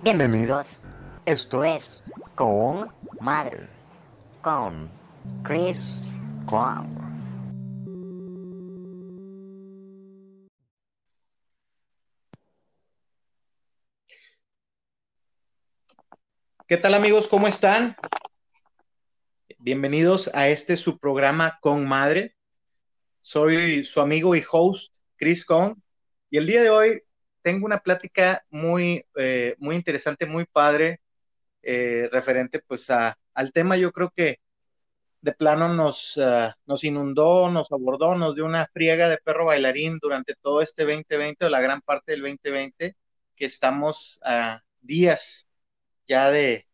Bienvenidos. Esto es Con Madre. Con Chris Clown. ¿Qué tal amigos? ¿Cómo están? Bienvenidos a este su programa Con Madre. Soy su amigo y host Chris Con y el día de hoy tengo una plática muy, eh, muy interesante, muy padre, eh, referente pues a, al tema. Yo creo que de plano nos, ah, nos inundó, nos abordó, nos dio una friega de perro bailarín durante todo este 2020 o la gran parte del 2020, que estamos a días ya de,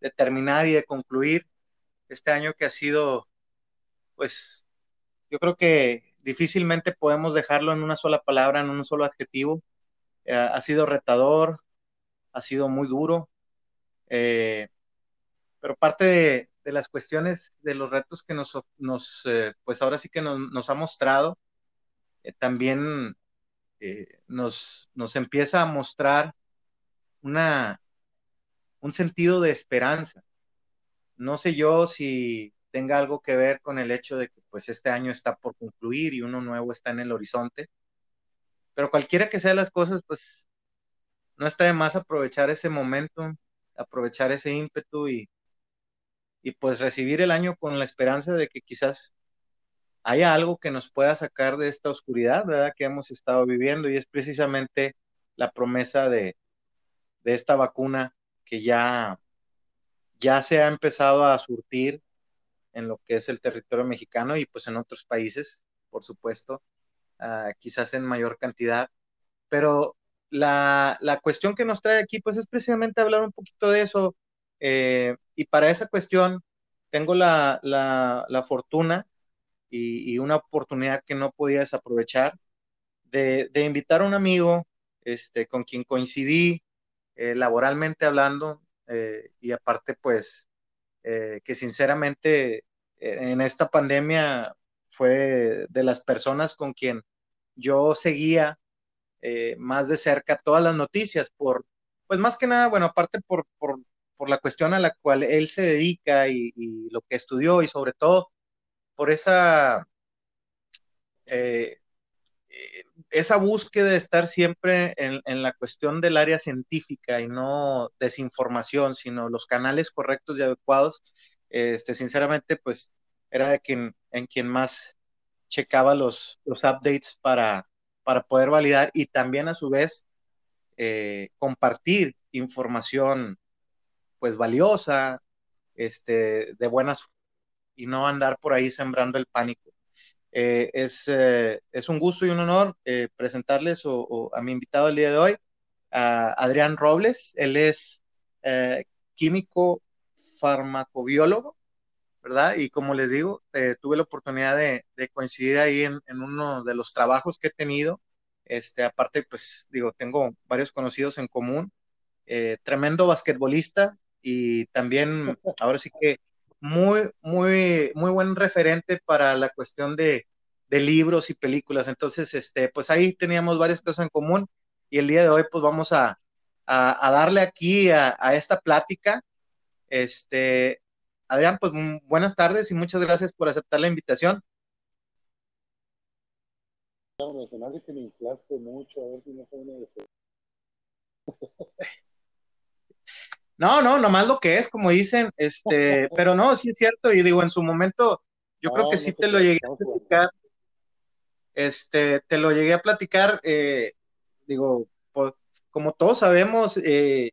de terminar y de concluir este año que ha sido, pues, yo creo que difícilmente podemos dejarlo en una sola palabra, en un solo adjetivo. Eh, ha sido retador, ha sido muy duro, eh, pero parte de, las cuestiones, de los retos que nos, nos eh, pues ahora sí que nos, ha mostrado, también nos, nos empieza a mostrar una, un sentido de esperanza. No sé yo si tenga algo que ver con el hecho de que pues este año está por concluir y uno nuevo está en el horizonte, pero cualquiera que sea las cosas, pues no está de más aprovechar ese momento, aprovechar ese ímpetu y, y pues recibir el año con la esperanza de que quizás haya algo que nos pueda sacar de esta oscuridad, ¿verdad? Que hemos estado viviendo y es precisamente la promesa de, de esta vacuna que ya, ya se ha empezado a surtir en lo que es el territorio mexicano y pues en otros países, por supuesto. Ah, quizás en mayor cantidad, pero la, cuestión que nos trae aquí, pues es precisamente hablar un poquito de eso, eh, y para esa cuestión tengo la, fortuna y, una oportunidad que no podía desaprovechar de, invitar a un amigo este, con quien coincidí eh, laboralmente hablando, eh, y aparte, pues, que sinceramente en esta pandemia fue de las personas con quien yo seguía eh, más de cerca todas las noticias, por, pues más que nada, bueno, aparte por, por, por la cuestión a la cual él se dedica y, lo que estudió y sobre todo por esa, eh, eh, esa búsqueda de estar siempre en, en, la cuestión del área científica y no desinformación, sino los canales correctos y adecuados, este, sinceramente, pues era de quien, en quien más checaba los, los updates para, para poder validar y también a su vez eh, compartir información pues valiosa, este, de buenas y no andar por ahí sembrando el pánico. Eh, es, eh, es, un gusto y un honor presentarles a mi invitado el día de hoy, a Adrián Robles. Él es químico farmacobiólogo ¿verdad? Y como les digo, eh, tuve la oportunidad de, coincidir ahí en, uno de los trabajos que he tenido. Este, aparte, pues digo, tengo varios conocidos en común. Eh, tremendo basquetbolista y también, ahora sí que muy, muy, muy buen referente para la cuestión de, libros y películas. Entonces, este, pues ahí teníamos varias cosas en común y el día de hoy, pues vamos a, darle aquí a, a, esta plática. Este, Adrián, pues buenas tardes y muchas gracias por aceptar la invitación. Se me hace que me inflaste mucho, a ver si no soy No, no, nomás lo que es, como dicen, este, pero no, sí es cierto, y digo, en su momento, yo creo que sí te, lo llegué a platicar, este, te lo llegué a platicar, eh, digo, como todos sabemos, eh,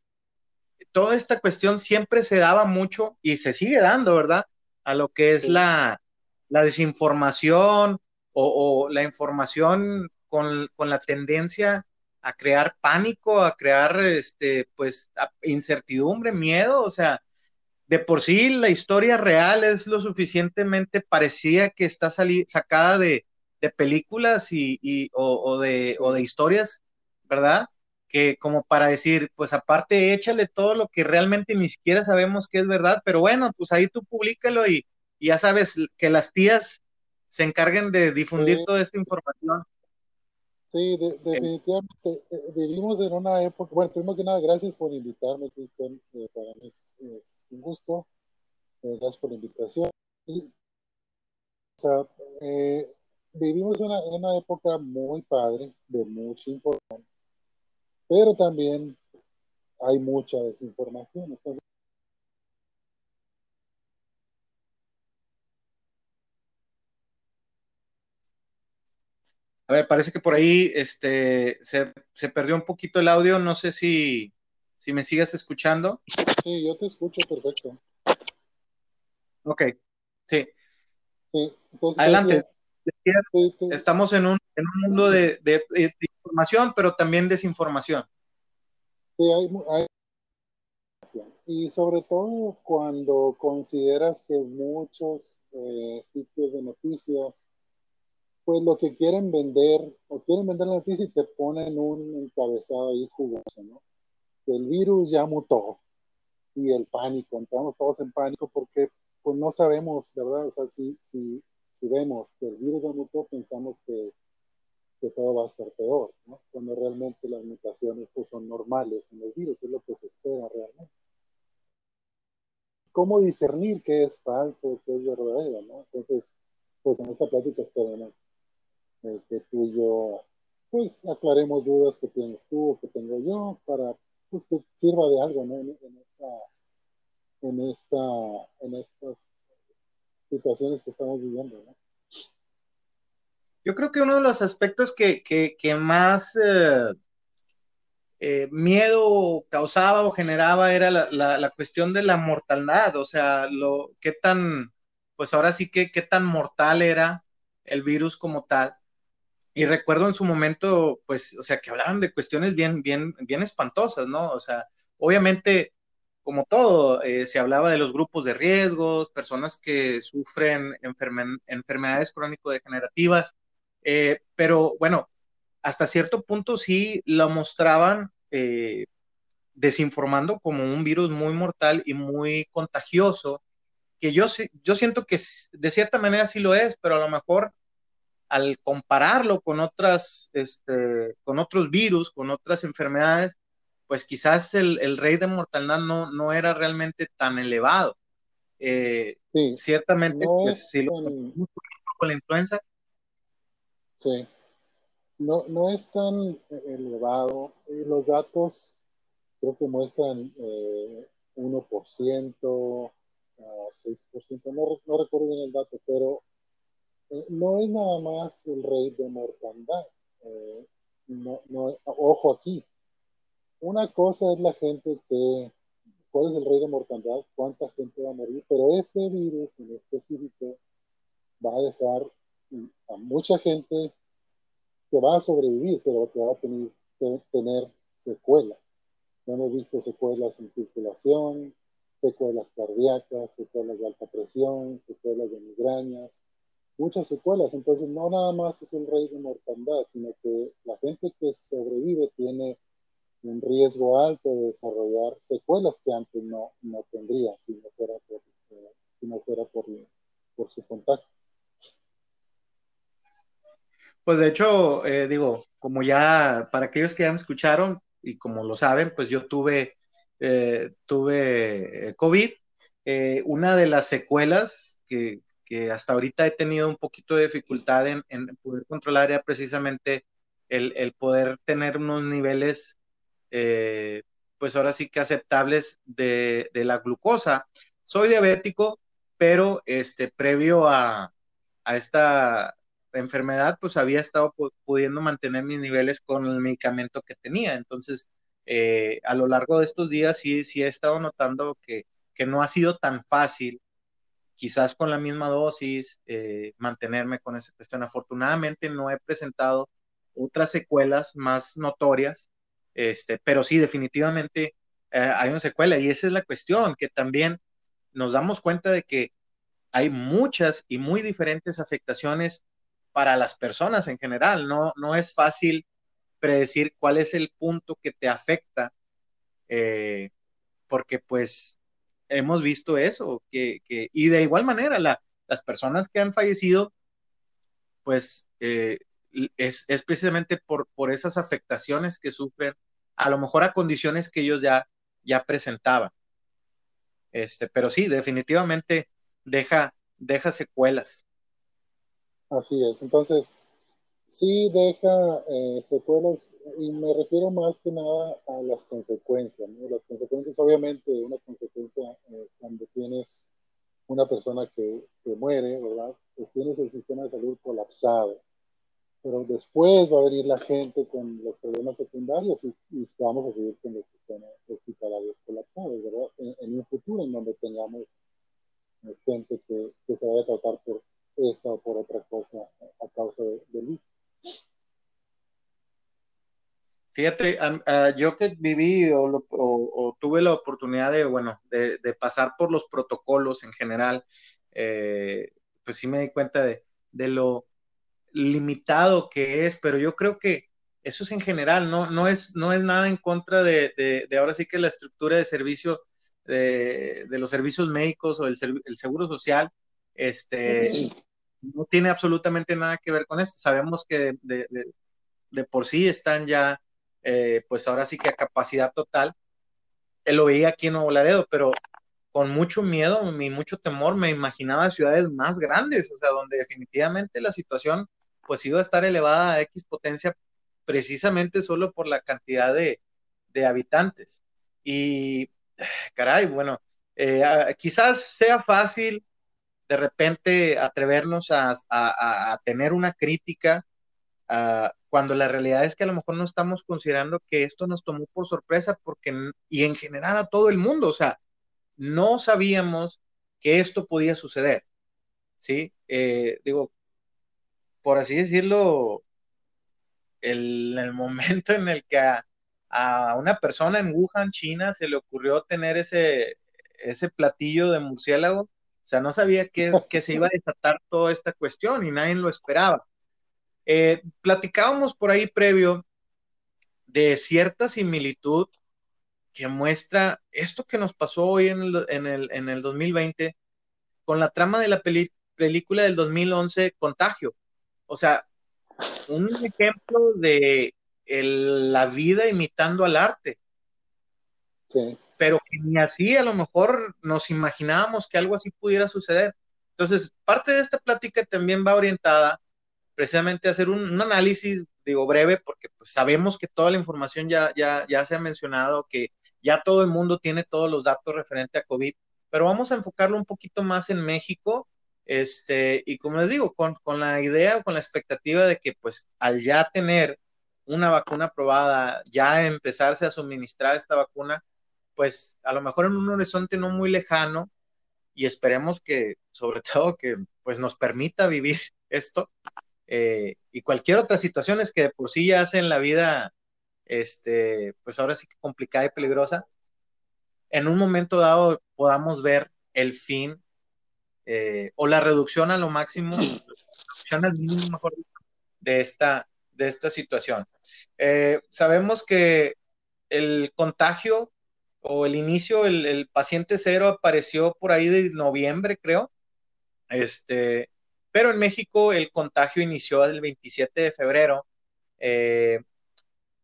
toda esta cuestión siempre se daba mucho y se sigue dando, ¿verdad? A lo que es la, desinformación o, la información con, la tendencia a crear pánico, a crear, este, pues, incertidumbre, miedo, o sea, de por sí la historia real es lo suficientemente parecida que está sacada de, películas y, o, de, o de historias, ¿verdad? Que como para decir, pues aparte échale todo lo que realmente ni siquiera sabemos que es verdad, pero bueno, pues ahí tú públicalo y, ya sabes que las tías se encarguen de difundir toda esta información. Sí, definitivamente. Eh, vivimos en una época, bueno, primero que nada, gracias por invitarme, Cristian. Eh, para mí es, un gusto. Eh, gracias por la invitación. o sea, vivimos en una, una, época muy padre, de mucha información, pero también hay mucha desinformación. Entonces, A ver, parece que por ahí este, se, perdió un poquito el audio. No sé si, si me sigas escuchando. Sí, yo te escucho perfecto. Ok, sí. sí Adelante. Estamos en un, en un mundo de, información, pero también desinformación. Sí, hay, hay, y sobre todo cuando consideras que muchos eh, sitios de noticias pues lo que quieren vender, o quieren vender la noticia y te ponen un encabezado ahí jugoso, ¿no? El virus ya mutó y el pánico, entramos todos en pánico porque pues no sabemos, ¿verdad? O sea, si, si, si vemos que el virus ya mutó, pensamos que, que todo va a estar peor, ¿no? Cuando realmente las mutaciones pues, son normales en el virus, es lo que se espera realmente. ¿Cómo discernir qué es falso, qué es verdadero, ¿no? Entonces, pues en esta plática esperemos eh, que tú y yo, pues aclaremos dudas que tienes tú o que tengo yo para pues, que sirva de algo, ¿no? En, esta, en, esta, en estas situaciones que estamos viviendo, ¿no? Yo creo que uno de los aspectos que, que, más eh, eh, miedo causaba o generaba era la, la, la, cuestión de la mortalidad, o sea, lo, qué tan, pues ahora sí que qué tan mortal era el virus como tal. Y recuerdo en su momento, pues, o sea, que hablaban de cuestiones bien, bien, bien espantosas, ¿no? O sea, obviamente, como todo, eh, se hablaba de los grupos de riesgos, personas que sufren enfermedades crónico-degenerativas, eh, pero bueno, hasta cierto punto sí lo mostraban eh, desinformando como un virus muy mortal y muy contagioso, que yo, yo siento que de cierta manera sí lo es, pero a lo mejor al compararlo con otras, este, con otros virus, con otras enfermedades, pues quizás el, rey de mortalidad no, no era realmente tan elevado. Eh, ciertamente, pues, si lo con la influenza. Sí, no, no es tan elevado. los datos creo que muestran eh, 1%, 6%, no, no recuerdo bien el dato, pero eh, no es nada más el rey de mortandad. Eh, no, no, ojo aquí. Una cosa es la gente que, ¿cuál es el rey de mortandad? ¿Cuánta gente va a morir? Pero este virus en específico va a dejar a mucha gente que va a sobrevivir, pero que va a tener, secuelas. Hemos visto secuelas en circulación, secuelas cardíacas, secuelas de alta presión, secuelas de migrañas, muchas secuelas. Entonces, no nada más es el rey de mortandad, sino que la gente que sobrevive tiene un riesgo alto de desarrollar secuelas que antes no, no tendría si no fuera por, si no fuera por, por su contacto. Pues de hecho, eh, digo, como ya para aquellos que ya me escucharon y como lo saben, pues yo tuve, eh, tuve eh, COVID. una de las secuelas que, que hasta ahorita he tenido un poquito de dificultad en, poder controlar era precisamente el, poder tener unos niveles, eh, pues ahora sí que aceptables de, la glucosa. Soy diabético, pero este, previo a, esta enfermedad, pues había estado pudiendo mantener mis niveles con el medicamento que tenía. Entonces, eh, a lo largo de estos días sí, sí he estado notando que, que no ha sido tan fácil quizás con la misma dosis, eh, mantenerme con esa cuestión. Afortunadamente no he presentado otras secuelas más notorias, este, pero sí, definitivamente eh, hay una secuela y esa es la cuestión, que también nos damos cuenta de que hay muchas y muy diferentes afectaciones para las personas en general. No, no es fácil predecir cuál es el punto que te afecta, eh, porque pues hemos visto eso, que, y de igual manera las personas que han fallecido, pues eh, es, es precisamente por, por esas afectaciones que sufren, a lo mejor a condiciones que ellos ya, ya presentaban. Este, pero sí, definitivamente deja, deja secuelas. Así es. Entonces, sí deja eh, secuelas y me refiero más que nada a las consecuencias. Las consecuencias, obviamente, una consecuencia eh, cuando tienes una persona que, que, muere, ¿verdad? Pues tienes el sistema de salud colapsado. Pero después va a venir la gente con los problemas secundarios y, vamos a seguir con los sistemas hospitalarios colapsados, ¿verdad? En, un futuro en donde tengamos eh, gente que, que se vaya a tratar por esta o por otra cosa a causa del Fíjate, yo que viví o, tuve la oportunidad de, bueno, de, pasar por los protocolos en general, eh, pues sí me di cuenta de, lo limitado que es, pero yo creo que eso es en general, no, no, es, no es nada en contra de, ahora sí que la estructura de servicio de, los servicios médicos o el, el seguro social, este, no tiene absolutamente nada que ver con eso. Sabemos que de, por sí están ya, eh, pues ahora sí que a capacidad total. Él lo veía aquí en Nuevo Laredo, pero con mucho miedo y mucho temor me imaginaba ciudades más grandes, o sea, donde definitivamente la situación pues iba a estar elevada a X potencia precisamente solo por la cantidad de, habitantes. Y, caray, bueno, eh, quizás sea fácil de repente atrevernos a, tener una crítica cuando la realidad es que a lo mejor no estamos considerando que esto nos tomó por sorpresa porque, y en general a todo el mundo, o sea, no sabíamos que esto podía suceder, ¿sí? Eh, digo, por así decirlo, el, el momento en el que a, a, una persona en Wuhan, China, se le ocurrió tener ese, ese platillo de murciélago, o sea, no sabía que, que se iba a desatar toda esta cuestión y nadie lo esperaba. Eh, platicábamos por ahí previo de cierta similitud que muestra esto que nos pasó hoy en el, en el, en el 2020 con la trama de la película del 2011, Contagio. O sea, un ejemplo de la vida imitando al arte. Sí pero que ni así a lo mejor nos imaginábamos que algo así pudiera suceder. Entonces, parte de esta plática también va orientada precisamente a hacer un, análisis, digo, breve, porque pues, sabemos que toda la información ya, ya, ya se ha mencionado, que ya todo el mundo tiene todos los datos referente a COVID, pero vamos a enfocarlo un poquito más en México, este, y como les digo, con, con la idea o con la expectativa de que pues al ya tener una vacuna aprobada, ya empezarse a suministrar esta vacuna, pues a lo mejor en un horizonte no muy lejano y esperemos que, sobre todo, que pues nos permita vivir esto eh, y cualquier otra situación es que por sí ya hacen la vida, este, pues ahora sí que complicada y peligrosa, en un momento dado podamos ver el fin eh, o la reducción a lo máximo, de esta, de esta situación. Eh, sabemos que el contagio o el inicio, el, paciente cero apareció por ahí de noviembre, creo. Este, pero en México el contagio inició el 27 de febrero eh,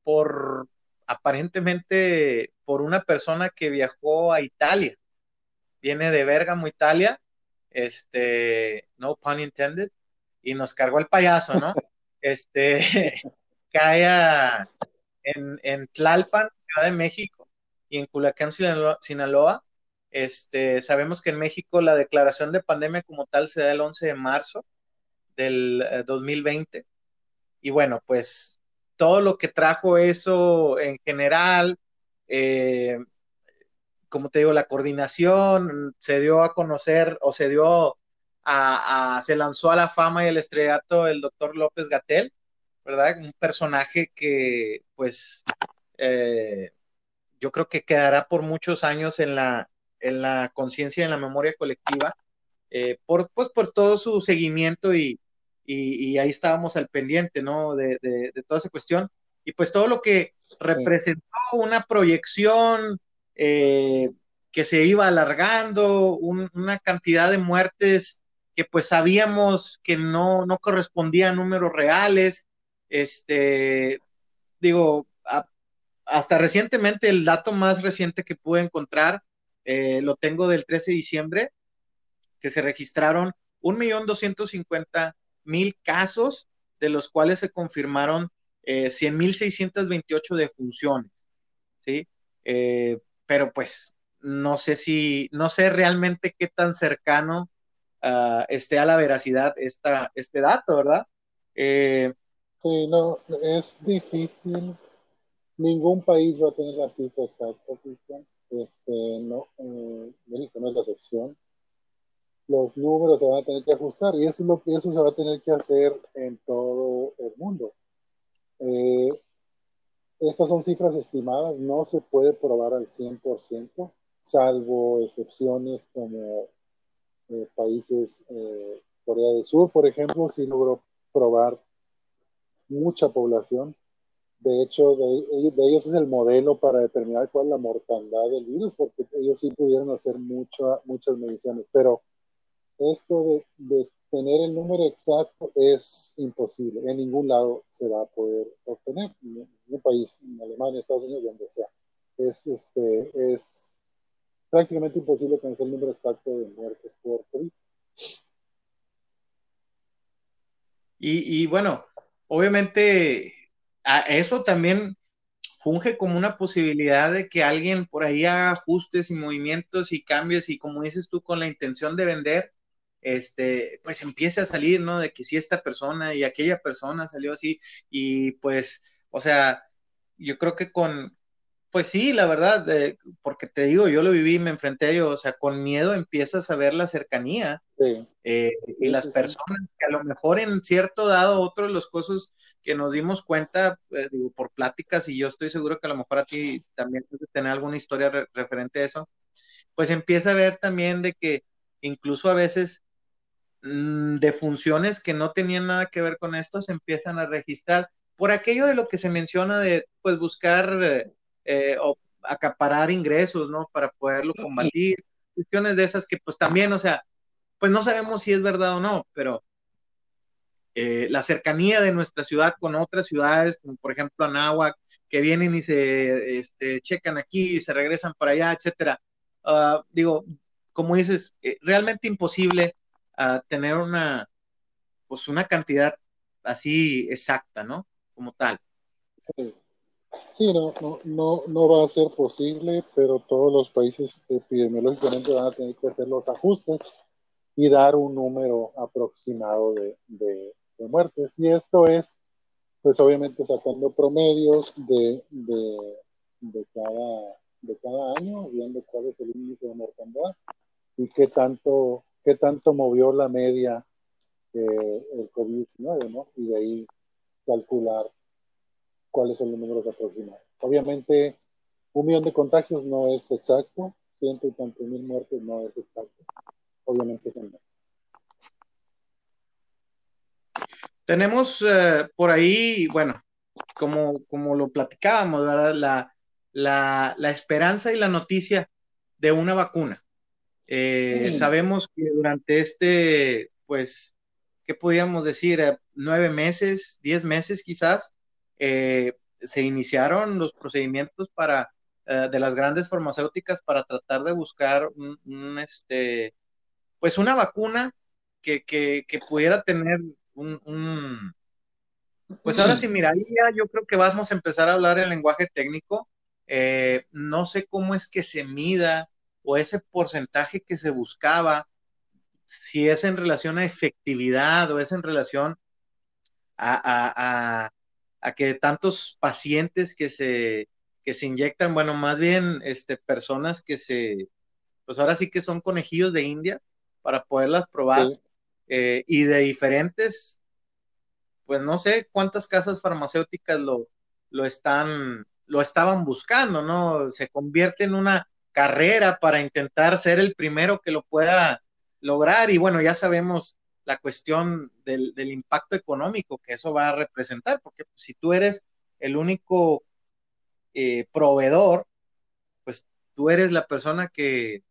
por aparentemente por una persona que viajó a Italia. Viene de Bergamo, Italia, este, no pun intended, y nos cargó el payaso, ¿no? Este, cae en, en Tlalpan, Ciudad de México, y en Culacán, Sinaloa. Este, sabemos que en México la declaración de pandemia como tal se da el 11 de marzo del 2020. Eh, y bueno, pues todo lo que trajo eso en general, eh, como te digo, la coordinación se dio a conocer o se dio a, se lanzó a la fama y el estrellato el doctor López Gatel, ¿verdad? Un personaje que pues eh, yo creo que quedará por muchos años en la, en la conciencia y en la memoria colectiva, eh, por, pues, por todo su seguimiento y, y, ahí estábamos al pendiente, ¿no? De, de, toda esa cuestión. Y pues todo lo que representó una proyección eh, que se iba alargando, una cantidad de muertes que pues sabíamos que no, no correspondía a números reales, este, digo, hasta recientemente, el dato más reciente que pude encontrar, eh, lo tengo del 13 de diciembre, que se registraron 1.250.000 casos, de los cuales se confirmaron eh, 100.628 defunciones, ¿sí? Eh, pero pues no sé si, no sé realmente qué tan cercano uh, esté a la veracidad esta, este dato, ¿verdad? Eh, sí, no, es difícil. Ningún país va a tener la cifra exacta, Cristian. Este, no, eh, México no es la excepción. Los números se van a tener que ajustar y eso es lo eso se va a tener que hacer en todo el mundo. Eh, estas son cifras estimadas, no se puede probar al 100%, salvo excepciones como eh, países, eh, Corea del Sur, por ejemplo, sí logró probar mucha población. De hecho, de, ellos es el modelo para determinar cuál es la mortandad del virus, porque ellos sí pudieron hacer mucha, muchas mediciones. Pero esto de, de tener el número exacto es imposible. En ningún lado se va a poder obtener, en ningún país, en Alemania, Estados Unidos, donde sea. Es, este, es prácticamente imposible conocer el número exacto de muertes por COVID. Y, y bueno, obviamente a eso también funge como una posibilidad de que alguien por ahí haga ajustes y movimientos y cambios y como dices tú con la intención de vender, este, pues empiece a salir, ¿no? De que si esta persona y aquella persona salió así y pues, o sea, yo creo que con, pues sí, la verdad, porque te digo, yo lo viví, me enfrenté a ello, o sea, con miedo empiezas a ver la cercanía eh, y las personas que a lo mejor en cierto dado, otro de los cosas que nos dimos cuenta, eh, digo, por pláticas, y yo estoy seguro que a lo mejor a ti también puedes tener alguna historia referente a eso, pues empieza a ver también de que incluso a veces de funciones que no tenían nada que ver con esto se empiezan a registrar por aquello de lo que se menciona de pues buscar eh, o acaparar ingresos, ¿no? Para poderlo combatir, cuestiones de esas que pues también, o sea, pues no sabemos si es verdad o no, pero eh, la cercanía de nuestra ciudad con otras ciudades, como por ejemplo Anáhuac, que vienen y se este, checan aquí y se regresan para allá, etcétera. Uh, digo, como dices, eh, realmente imposible a tener una, pues una cantidad así exacta, ¿no? Como tal. Sí, sí no, no, no, no va a ser posible, pero todos los países epidemiológicamente van a tener que hacer los ajustes y dar un número aproximado de, de, muertes. Y esto es, pues obviamente sacando promedios de, de, de, cada, de cada año, viendo cuál es el índice de mortandad y qué tanto qué tanto movió la media eh, el COVID-19, ¿no? Y de ahí calcular cuáles son los números aproximados. Obviamente, un millón de contagios no es exacto, ciento y tantos mil muertes no es exacto. Obviamente es no. Tenemos eh, por ahí, bueno, como, como lo platicábamos, ¿verdad? La, la, la esperanza y la noticia de una vacuna. Eh, sabemos que durante este, pues, ¿qué podríamos decir? Eh, nueve meses, diez meses quizás, eh, se iniciaron los procedimientos para, de las grandes farmacéuticas para tratar de buscar un, este, pues una vacuna que, que, que pudiera tener un, un, pues ahora sí, mira, ya yo creo que vamos a empezar a hablar el lenguaje técnico. no sé cómo es que se mida o ese porcentaje que se buscaba, si es en relación a efectividad o es en relación a, que tantos pacientes que se, que se inyectan, bueno, más bien este, personas que se, pues ahora sí que son conejillos de India para poderlas probar eh, y de diferentes, pues no sé cuántas casas farmacéuticas lo, lo están, lo estaban buscando, ¿no? Se convierte en una carrera para intentar ser el primero que lo pueda lograr. Y bueno, ya sabemos la cuestión del, impacto económico que eso va a representar, porque si tú eres el único eh, proveedor, pues tú eres la persona que,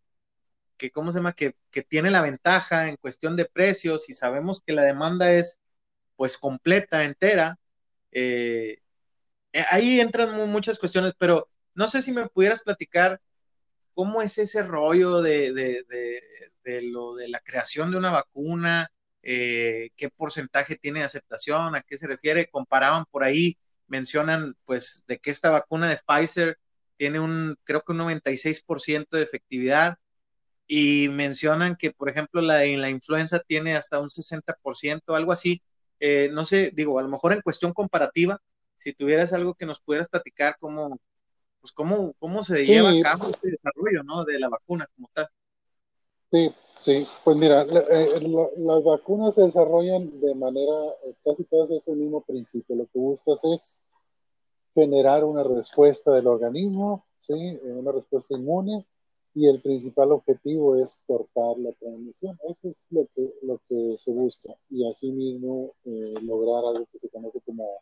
que ¿cómo se llama? Que, que, tiene la ventaja en cuestión de precios y sabemos que la demanda es pues completa, entera, Eh, eh, ahí entran muchas cuestiones, pero no sé si me pudieras platicar cómo es ese rollo de, de, lo de la creación de una vacuna, eh, qué porcentaje tiene de aceptación, a qué se refiere, comparaban por ahí, mencionan pues de que esta vacuna de Pfizer tiene un, creo que un 96% de efectividad y mencionan que, por ejemplo, la de la influenza tiene hasta un 60%, algo así. Eh, no sé, digo, a lo mejor en cuestión comparativa, si tuvieras algo que nos pudieras platicar, cómo, pues cómo, cómo se lleva a cabo este desarrollo, ¿no? De la vacuna como tal. Sí, sí, pues mira, eh, las vacunas se desarrollan de manera, eh, casi todas es el mismo principio. Lo que buscas es generar una respuesta del organismo, ¿sí? Eh, una respuesta inmune, y el principal objetivo es cortar la transmisión. Eso es lo que, lo que se busca, y asimismo lograr algo que se conoce como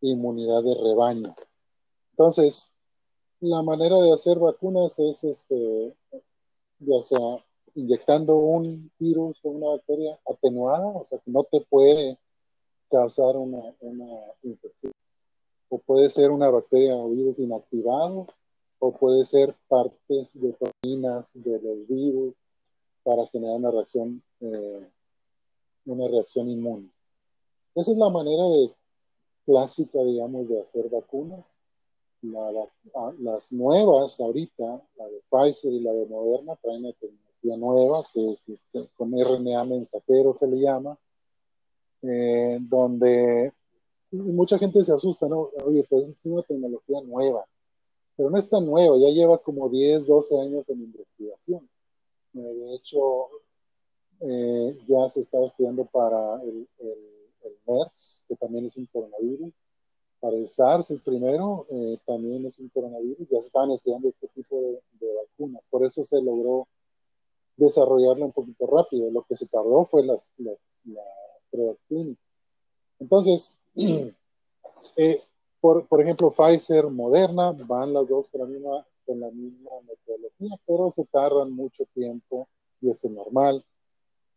inmunidad de rebaño. Entonces, la manera de hacer vacunas es, este, ya sea inyectando un virus o una bacteria atenuada, o sea, que no te puede causar una, una infección. O puede ser una bacteria o virus inactivado, o puede ser partes de proteínas de los virus para generar una reacción, eh, una reacción inmune. Esa es la manera de, clásica, digamos, de hacer vacunas. Ah, las nuevas ahorita, la de Pfizer y la de Moderna, traen una tecnología nueva que es este, con RNA mensajero se le llama, eh, donde mucha gente se asusta, ¿no? Oye, pues es una tecnología nueva, pero no es tan nueva, ya lleva como 10, 12 años en investigación. Eh, de hecho, eh, ya se está estudiando para el, el MERS, que también es un coronavirus, para el SARS, el primero, eh, también es un coronavirus, ya se estaban estudiando este tipo de, vacuna, por eso se logró desarrollarla un poquito rápido, lo que se tardó fue las, las, la pruebas clínicas. Entonces, eh, por, por, ejemplo, Pfizer, Moderna, van las dos con la misma, con la misma metodología, pero se tardan mucho tiempo y es normal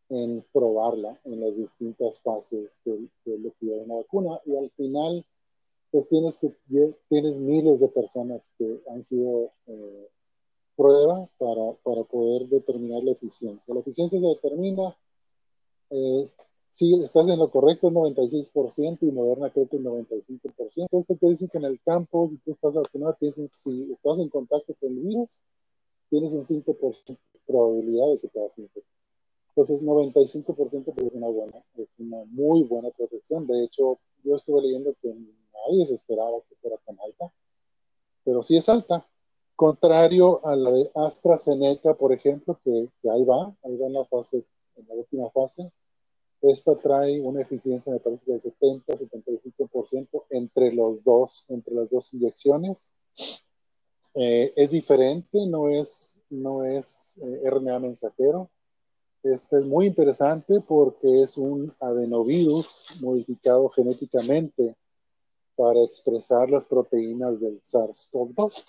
en probarla en las distintas fases de, de lo que una vacuna. Y al final pues tienes, que, tienes miles de personas que han sido eh, prueba para, para, poder determinar la eficiencia. La eficiencia se determina, eh, si estás en lo correcto, el 96% y Moderna creo que el 95%. Esto te dice que en el campo, si tú estás vacunado, tienes, si estás en contacto con el virus, tienes un 5% de probabilidad de que te vas a infectar. Entonces, 95% pues es una buena, es una muy buena protección. De hecho, yo estuve leyendo que nadie se esperaba que fuera tan alta, pero sí es alta. Contrario a la de AstraZeneca, por ejemplo, que, ahí va, ahí va en la fase, en la última fase. Esta trae una eficiencia, me parece que de 70, 75% entre los dos, entre las dos inyecciones. Eh, es diferente, no es, no es eh, RNA mensajero. Este es muy interesante porque es un adenovirus modificado genéticamente para expresar las proteínas del SARS-CoV-2.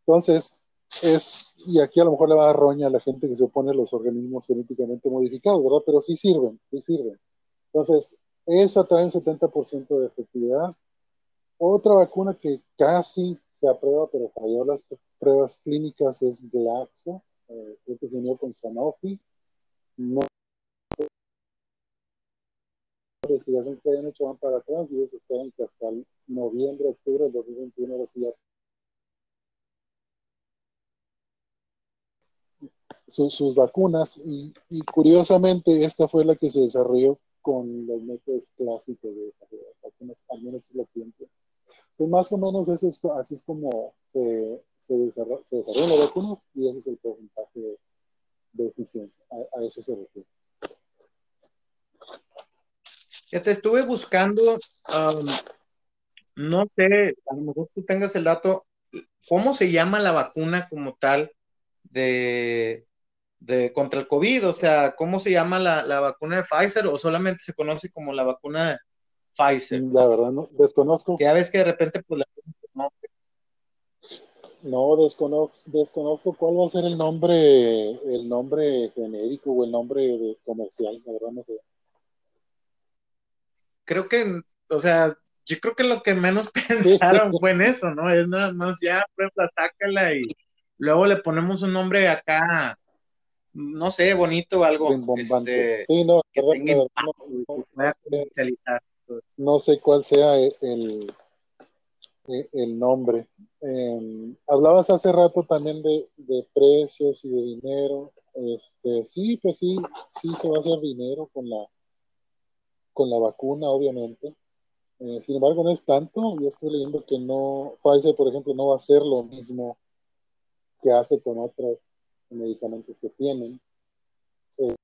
Entonces, es, y aquí a lo mejor le va a dar roña a la gente que se opone a los organismos genéticamente modificados, ¿verdad? Pero sí sirven, sí sirven. Entonces, esa trae un 70% de efectividad. Otra vacuna que casi se aprueba, pero falló las pruebas clínicas es Glaxo, eh, creo que se unió con Sanofi. No investigación que hayan hecho van para atrás y ellos esperan que hasta el noviembre, octubre del 2021 ya sus, sus vacunas y, curiosamente esta fue la que se desarrolló con los métodos clásicos de vacunas, al menos es lo que. Pues más o menos eso es, así es como se, se, desarrolla, se desarrollan las vacunas y ese es el porcentaje de, de eficiencia, a eso se refiere. Ya te estuve buscando, no sé, a lo mejor tú tengas el dato, ¿cómo se llama la vacuna como tal de, de contra el COVID? O sea, ¿cómo se llama la, la, vacuna de Pfizer o solamente se conoce como la vacuna de Pfizer? La verdad, no, desconozco. Ya ves que de repente pues, la... no, no desconozco, desconozco cuál va a ser el nombre, el nombre genérico o el nombre de comercial, la verdad no sé creo que, o sea, yo creo que lo que menos pensaron fue en eso, ¿no? Es nada más ya, pues la sácala y luego le ponemos un nombre acá, no sé, bonito o algo. Este, sí, no, que no, sé cuál sea el, el, nombre. Em, hablabas hace rato también de, de, precios y de dinero. Este, sí, pues sí, sí se va a hacer dinero con la, con la vacuna, obviamente. Eh, sin embargo, no es tanto. Yo estoy leyendo que no, Pfizer, por ejemplo, no va a hacer lo mismo que hace con otros medicamentos que tienen. Eh,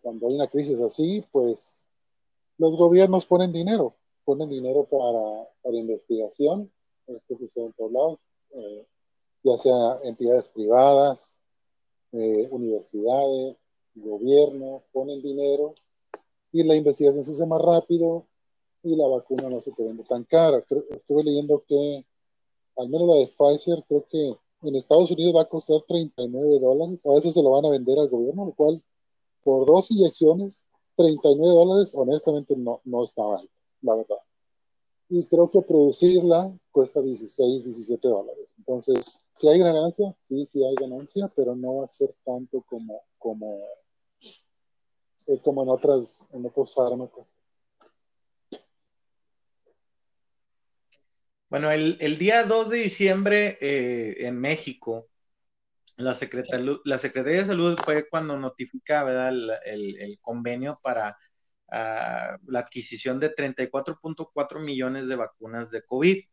cuando hay una crisis así, pues los gobiernos ponen dinero, ponen dinero para, para investigación, esto sucede en todos lados, eh, ya sea entidades privadas, universidades, gobierno, ponen dinero y la investigación se hace más rápido y la vacuna no se te vende tan cara. estuve leyendo que, al menos la de Pfizer, creo que en Estados Unidos va a costar 39 dólares. A veces se lo van a vender al gobierno, lo cual, por dos inyecciones, 39 dólares, honestamente no, no está mal, la verdad. Y creo que producirla cuesta 16, 17 dólares. Entonces, si hay ganancia, sí, sí hay ganancia, pero no va a ser tanto como, como, eh, como en, otras, en otros fármacos. Bueno, el, día 2 de diciembre eh, en México, la, Secretaría, la Secretaría de Salud fue cuando notifica El, convenio para ah, la adquisición de 34.4 millones de vacunas de COVID.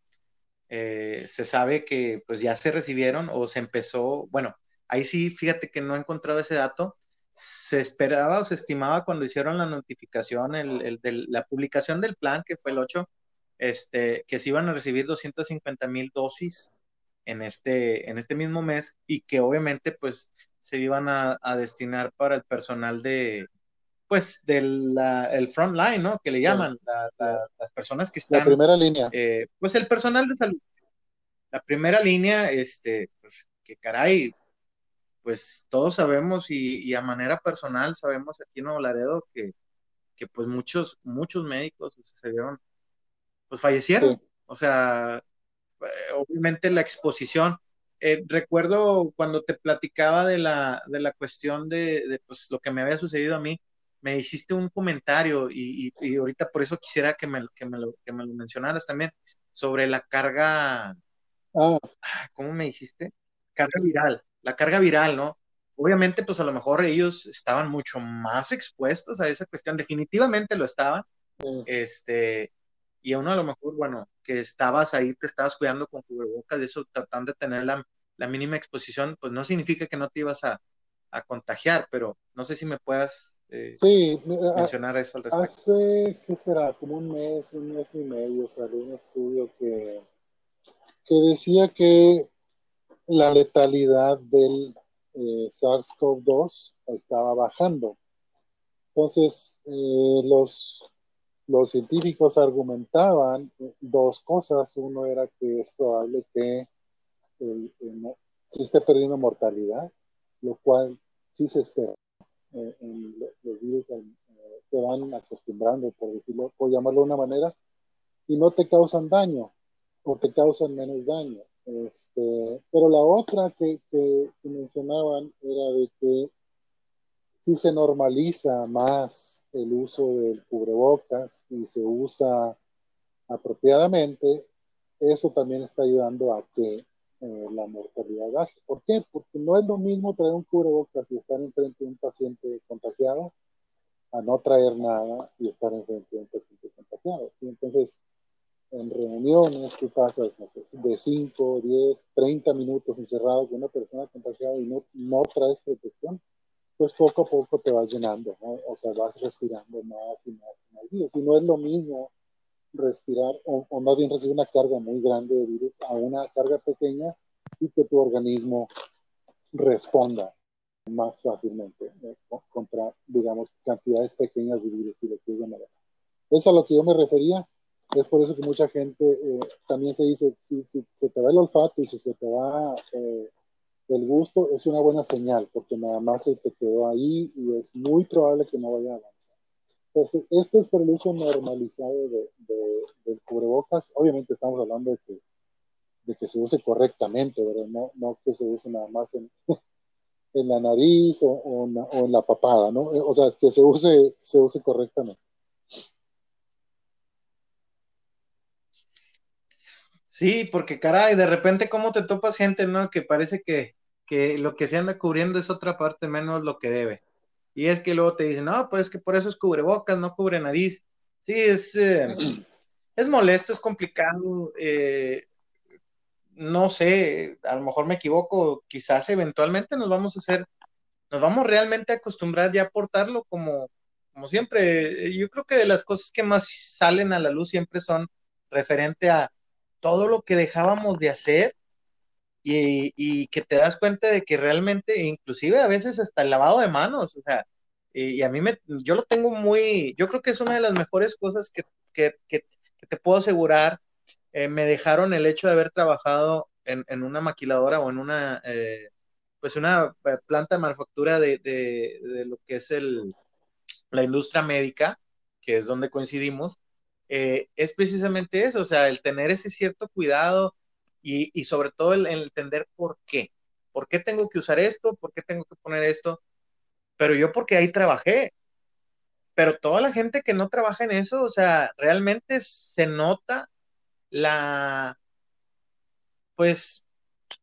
Eh, se sabe que pues ya se recibieron o se empezó, bueno, ahí sí, fíjate que no he encontrado ese dato. Se esperaba o se estimaba cuando hicieron la notificación, el, de la publicación del plan, que fue el 8 este, que se iban a recibir 250 mil dosis en este, en este mismo mes y que obviamente pues se iban a, destinar para el personal de, pues, del el front line, ¿no? Que le llaman, las personas que están... La primera línea. Eh, pues el personal de salud. La primera línea, este, pues, que caray, pues todos sabemos y, a manera personal sabemos aquí en Nuevo Laredo que, que pues muchos, muchos médicos se vieron pues fallecieron. O sea, eh, obviamente la exposición. Eh, recuerdo cuando te platicaba de la, de la cuestión de, pues, lo que me había sucedido a mí, me hiciste un comentario y, ahorita por eso quisiera que me, que, me lo, que me lo mencionaras también sobre la carga, ah. ah. ¿cómo me dijiste? Carga viral, la carga viral, ¿no? Obviamente, pues a lo mejor ellos estaban mucho más expuestos a esa cuestión, definitivamente lo estaban, este, y a uno a lo mejor, bueno, que estabas ahí, te estabas cuidando con cubrebocas, de eso tratando de tener la, mínima exposición, pues no significa que no te ibas a, contagiar, pero no sé si me puedas eh, mencionar eso al respecto. Hace, ¿qué será? Como un mes, un mes y medio salió un estudio que, que decía que la letalidad del eh, SARS-CoV-2 estaba bajando. Entonces, eh, los los científicos argumentaban dos cosas. Uno era que es probable que se esté perdiendo mortalidad, lo cual sí se espera. Eh, los virus se van acostumbrando, por decirlo, por llamarlo de una manera, y no te causan daño, o te causan menos daño. Este, pero la otra que, que mencionaban era de que si se normaliza más el uso del cubrebocas y se usa apropiadamente, eso también está ayudando a que eh, la mortalidad baje. ¿Por qué? Porque no es lo mismo traer un cubrebocas y estar enfrente de un paciente contagiado a no traer nada y estar enfrente de un paciente contagiado. Entonces, en reuniones tú pasas, no sé, de 5, 10, 30 minutos encerrado con una persona contagiada y no, no traes protección, pues poco a poco te vas llenando, ¿no? O sea, vas respirando más y más y más virus. Y no es lo mismo respirar, o, más bien recibir una carga muy grande de virus a una carga pequeña y que tu organismo responda más fácilmente contra, digamos, cantidades pequeñas de virus y de que Eso es a lo que yo me refería. Es por eso que mucha gente eh, también se dice, si, se te va el olfato y si se te va eh, el gusto es una buena señal porque nada más se te quedó ahí y es muy probable que no vaya a avanzar. Pues esto es por el uso normalizado de, del cubrebocas. Obviamente estamos hablando de que, de que se use correctamente, ¿verdad? No, no que se use nada más en, en la nariz o, o, en la papada, ¿no? O sea, que se use, se use correctamente. Sí, porque caray, de repente cómo te topas gente, ¿no? Que parece que, que lo que se anda cubriendo es otra parte menos lo que debe. Y es que luego te dicen, no, pues que por eso es cubrebocas, no cubre nariz. Sí, es, eh, es molesto, es complicado. Eh, no sé, a lo mejor me equivoco, quizás eventualmente nos vamos a hacer, nos vamos realmente a acostumbrar ya a portarlo como, como siempre. Yo creo que de las cosas que más salen a la luz siempre son referente a todo lo que dejábamos de hacer y, que te das cuenta de que realmente, inclusive a veces hasta el lavado de manos, o sea, y, a mí me, yo lo tengo muy, yo creo que es una de las mejores cosas que, que, que, te puedo asegurar, eh, me dejaron el hecho de haber trabajado en, una maquiladora o en una, eh, pues una eh, planta de manufactura de, de, de, lo que es el, la industria médica, que es donde coincidimos, es precisamente eso, o sea, el tener ese cierto cuidado, y, sobre todo el, entender por qué. ¿Por qué tengo que usar esto? ¿Por qué tengo que poner esto? Pero yo porque ahí trabajé. Pero toda la gente que no trabaja en eso, o sea, realmente se nota la, pues,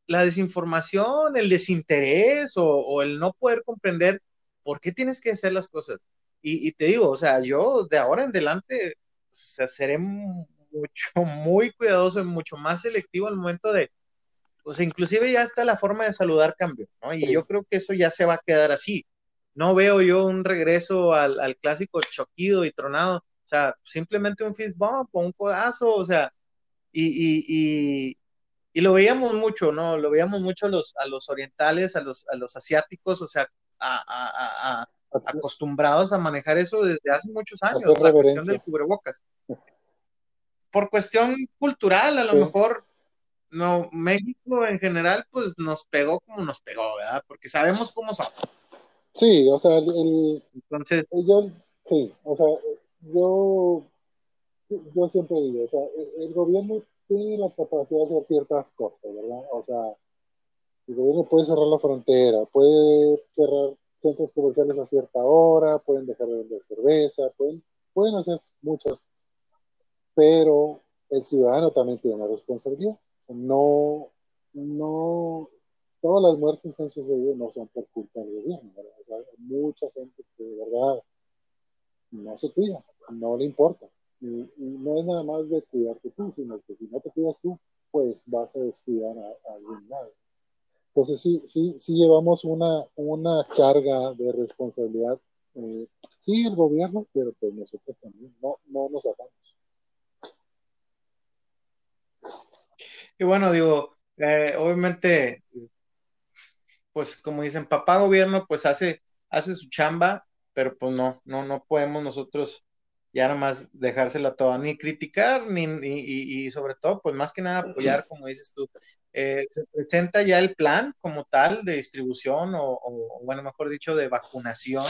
la desinformación, el desinterés o, el no poder comprender por qué tienes que hacer las cosas. Y, te digo, o sea, yo de ahora en adelante sea, seré mucho, muy cuidadoso y mucho más selectivo al momento de, pues inclusive ya está la forma de saludar cambio, ¿no? Y yo creo que eso ya se va a quedar así. No veo yo un regreso al, al clásico choquido y tronado, o sea, simplemente un fist bump o un codazo, o sea, y, y, y, y, lo veíamos mucho, ¿no? Lo veíamos mucho a los, a los orientales, a los, a los asiáticos, o sea, a, a, a, acostumbrados a manejar eso desde hace muchos años, la cuestión del cubrebocas por cuestión cultural, a lo mejor, no, México en general, pues nos pegó como nos pegó, ¿verdad? Porque sabemos cómo somos. Sí, o sea, el, entonces, yo, sí, o sea, yo, yo siempre digo, o sea, el, gobierno tiene la capacidad de hacer ciertas cosas, ¿verdad? O sea, el gobierno puede cerrar la frontera, puede cerrar centros comerciales a cierta hora, pueden dejar de vender cerveza, pueden, pueden hacer muchas cosas pero el ciudadano también tiene una responsabilidad. no, no, todas las muertes que han sucedido no son por culpa del gobierno, hay mucha gente que de verdad no se cuida, no le importa. Y, no es nada más de cuidarte tú, sino que si no te cuidas tú, pues vas a descuidar a, alguien más. Entonces sí, sí, sí llevamos una, una carga de responsabilidad, eh, sí el gobierno, pero pues nosotros también, no, no nos hagamos. Y bueno, digo, eh, obviamente, pues como dicen, papá gobierno, pues hace, hace su chamba, pero pues no, no, no podemos nosotros ya nada más dejársela toda, ni criticar, ni, y, sobre todo, pues más que nada apoyar, como dices tú. Eh, se presenta ya el plan como tal de distribución o, bueno, mejor dicho, de vacunación,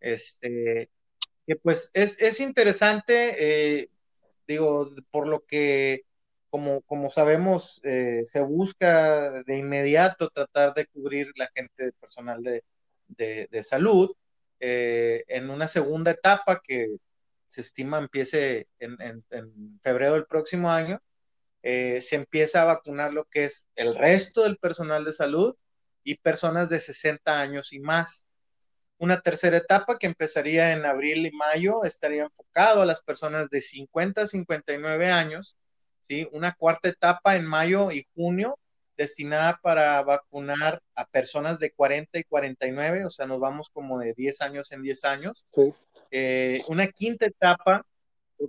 este, que pues es, es interesante, eh, digo, por lo que como, como sabemos, eh, se busca de inmediato tratar de cubrir la gente personal de, de, salud eh, en una segunda etapa que se estima empiece en, en, febrero del próximo año. Eh, se empieza a vacunar lo que es el resto del personal de salud y personas de 60 años y más. Una tercera etapa que empezaría en abril y mayo estaría enfocado a las personas de 50 a 59 años ¿sí? Una cuarta etapa en mayo y junio destinada para vacunar a personas de 40 y 49, o sea, nos vamos como de 10 años en 10 años. Eh, una quinta etapa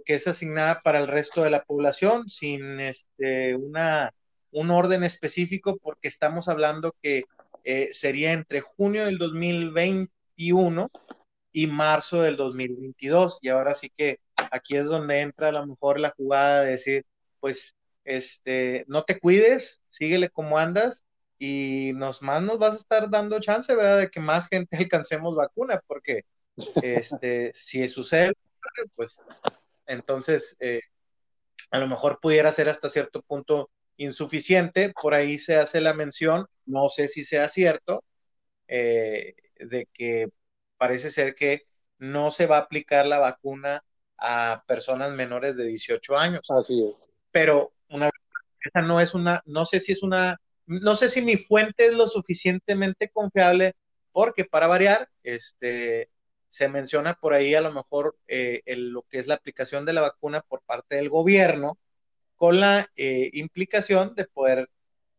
que es asignada para el resto de la población sin este, una, un orden específico porque estamos hablando que eh, sería entre junio del 2021 y marzo del 2022. Y ahora sí que aquí es donde entra a lo mejor la jugada de decir, pues, este, no te cuides, síguele como andas y nos más nos vas a estar dando chance, ¿verdad? De que más gente alcancemos vacuna, porque Este, si sucede, pues entonces eh, a lo mejor pudiera ser hasta cierto punto insuficiente. Por ahí se hace la mención, no sé si sea cierto, eh, de que parece ser que no se va a aplicar la vacuna a personas menores de 18 años. Así es. Pero una esa no es una, no sé si es una, no sé si mi fuente es lo suficientemente confiable, porque para variar, este, se menciona por ahí a lo mejor eh, lo que es la aplicación de la vacuna por parte del gobierno, con la eh, implicación de poder,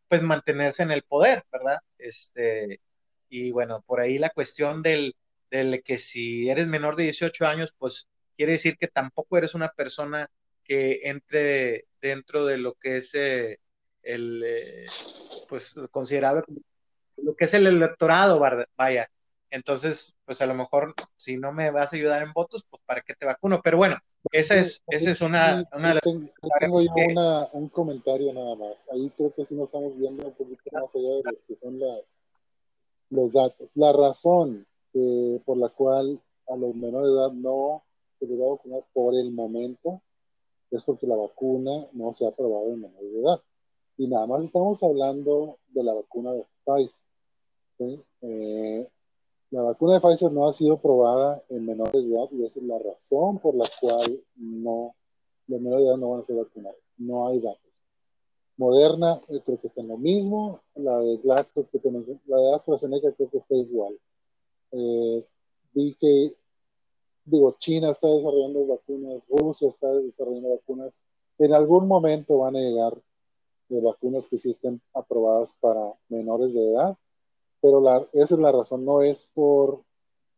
pues, mantenerse en el poder, ¿verdad? Este, y bueno, por ahí la cuestión del, del que si eres menor de 18 años, pues quiere decir que tampoco eres una persona que entre dentro de lo que es eh, el, eh, pues considerable, lo que es el electorado, vaya. Entonces, pues a lo mejor si no me vas a ayudar en votos, pues para qué te vacuno. Pero bueno, esa es, esa es una... una tengo, yo una, un comentario nada más. Ahí creo que sí nos estamos viendo un poquito más allá de los que son las, los datos. La razón eh, por la cual a los menores de edad no se les va a vacunar por el momento es porque la vacuna no se ha aprobado en menores de edad. Y nada más estamos hablando de la vacuna de Pfizer. Eh, la vacuna de Pfizer no ha sido probada en menores de edad y esa es la razón por la cual no, los menores de edad no van a ser vacunados. No hay datos. Moderna eh, creo que está en lo mismo, la de Glaxo, la de AstraZeneca creo que está igual. Eh, vi que digo, China está desarrollando vacunas, Rusia está desarrollando vacunas. En algún momento van a llegar de vacunas que sí estén aprobadas para menores de edad, pero esa es la razón, no es por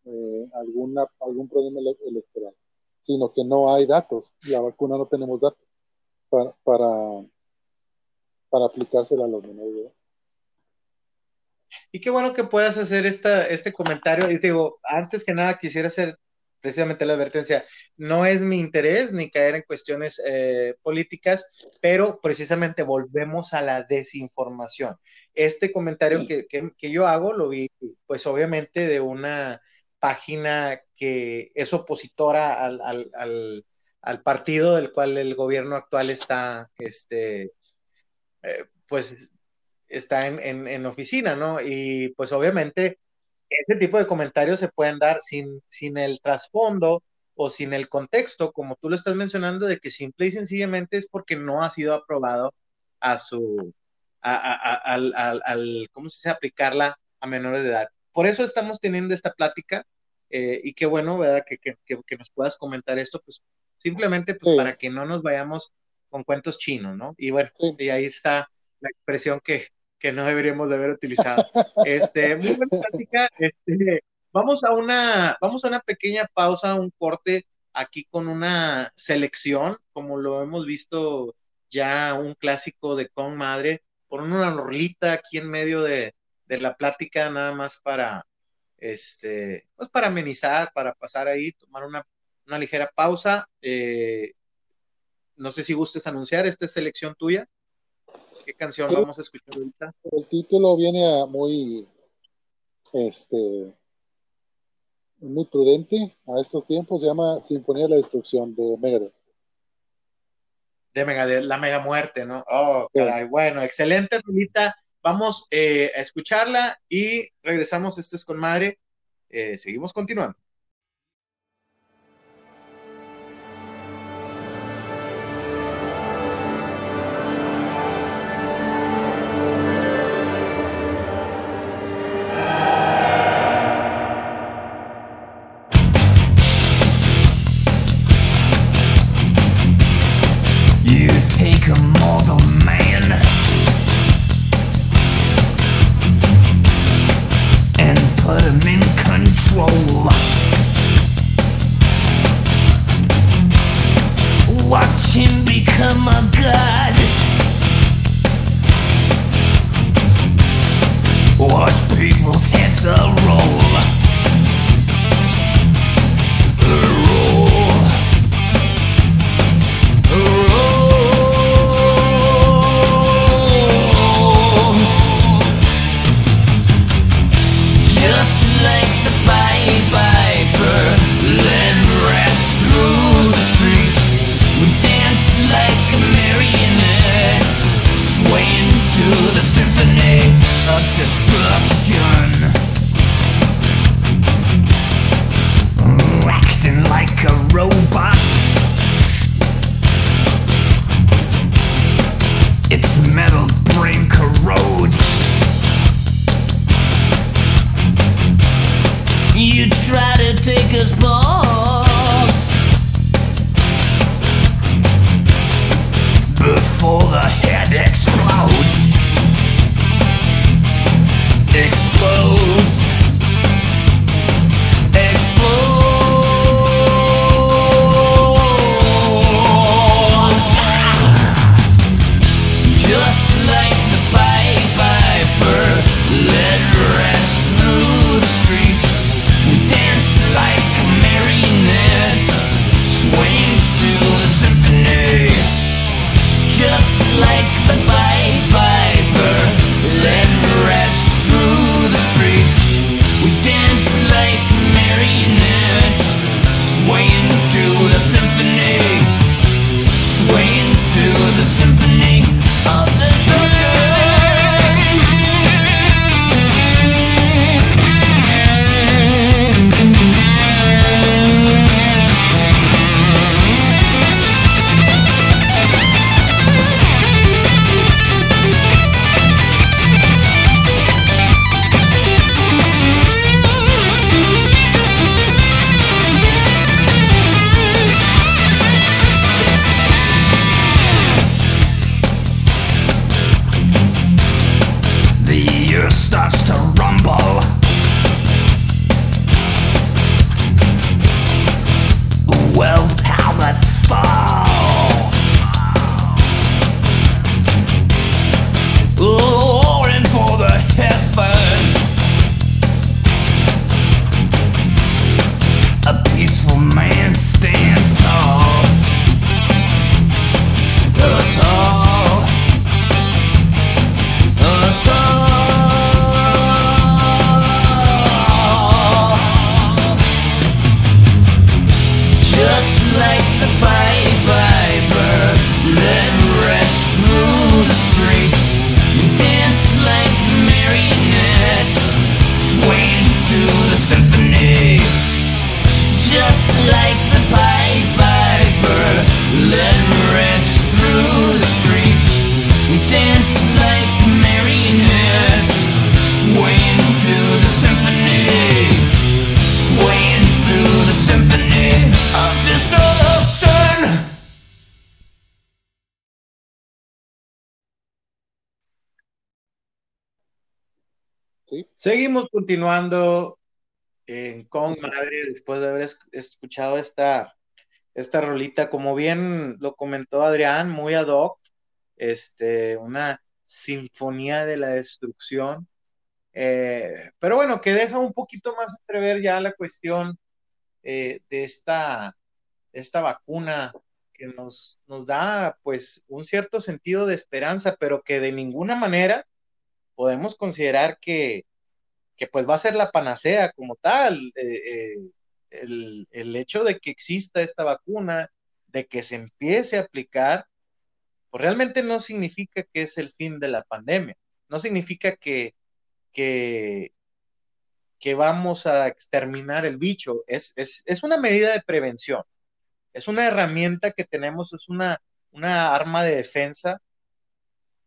eh, alguna, algún problema electoral, sino que no hay datos. La vacuna no tenemos datos para, para, aplicársela a los menores. Y qué bueno que puedas hacer esta, este comentario. Y digo, antes que nada quisiera hacer precisamente la advertencia. No es mi interés ni caer en cuestiones eh, políticas, pero precisamente volvemos a la desinformación. Este comentario que, que, yo hago lo vi, pues obviamente, de una página que es opositora al, al, al, partido del cual el gobierno actual está, este, eh, pues, está en, en, en oficina, ¿no? Y pues obviamente ese tipo de comentarios se pueden dar sin, sin el trasfondo o sin el contexto, como tú lo estás mencionando, de que simple y sencillamente es porque no ha sido aprobado a su, al, ¿cómo se dice? Aplicarla a menores de edad. Por eso estamos teniendo esta plática eh, y qué bueno, ¿verdad? Que, que, que, nos puedas comentar esto, pues simplemente pues para que no nos vayamos con cuentos chinos, ¿no? Y bueno, y ahí está la expresión que, que no deberíamos de haber utilizado. Este, muy buena plática. Este, vamos a una, vamos a una pequeña pausa, un corte aquí con una selección, como lo hemos visto ya un clásico de Con Madre, por una rolita aquí en medio de, de, la plática, nada más para, este, pues para amenizar, para pasar ahí, tomar una, una ligera pausa. Eh, no sé si gustes anunciar esta selección tuya. ¿Qué canción vamos a escuchar ahorita? El título viene muy, este, muy prudente a estos tiempos. Se llama Sinfonía de la Destrucción de Megadeth. De Megadeth, la mega muerte, ¿no? Oh, caray. Bueno, excelente, Rulita. Vamos eh, a escucharla y regresamos. Esto es con madre. Eh, seguimos continuando. metal brain corrodes. You try to take us both. Seguimos continuando en Con Madre después de haber escuchado esta, esta rolita, como bien lo comentó Adrián, muy ad hoc, este, una sinfonía de la destrucción, eh, pero bueno, que deja un poquito más entrever ya la cuestión eh, de esta, esta vacuna que nos, nos da pues un cierto sentido de esperanza, pero que de ninguna manera podemos considerar que, que pues va a ser la panacea como tal. Eh, eh, el, hecho de que exista esta vacuna, de que se empiece a aplicar, pues realmente no significa que es el fin de la pandemia, no significa que, que, que vamos a exterminar el bicho, es, es, una medida de prevención, es una herramienta que tenemos, es una, una arma de defensa,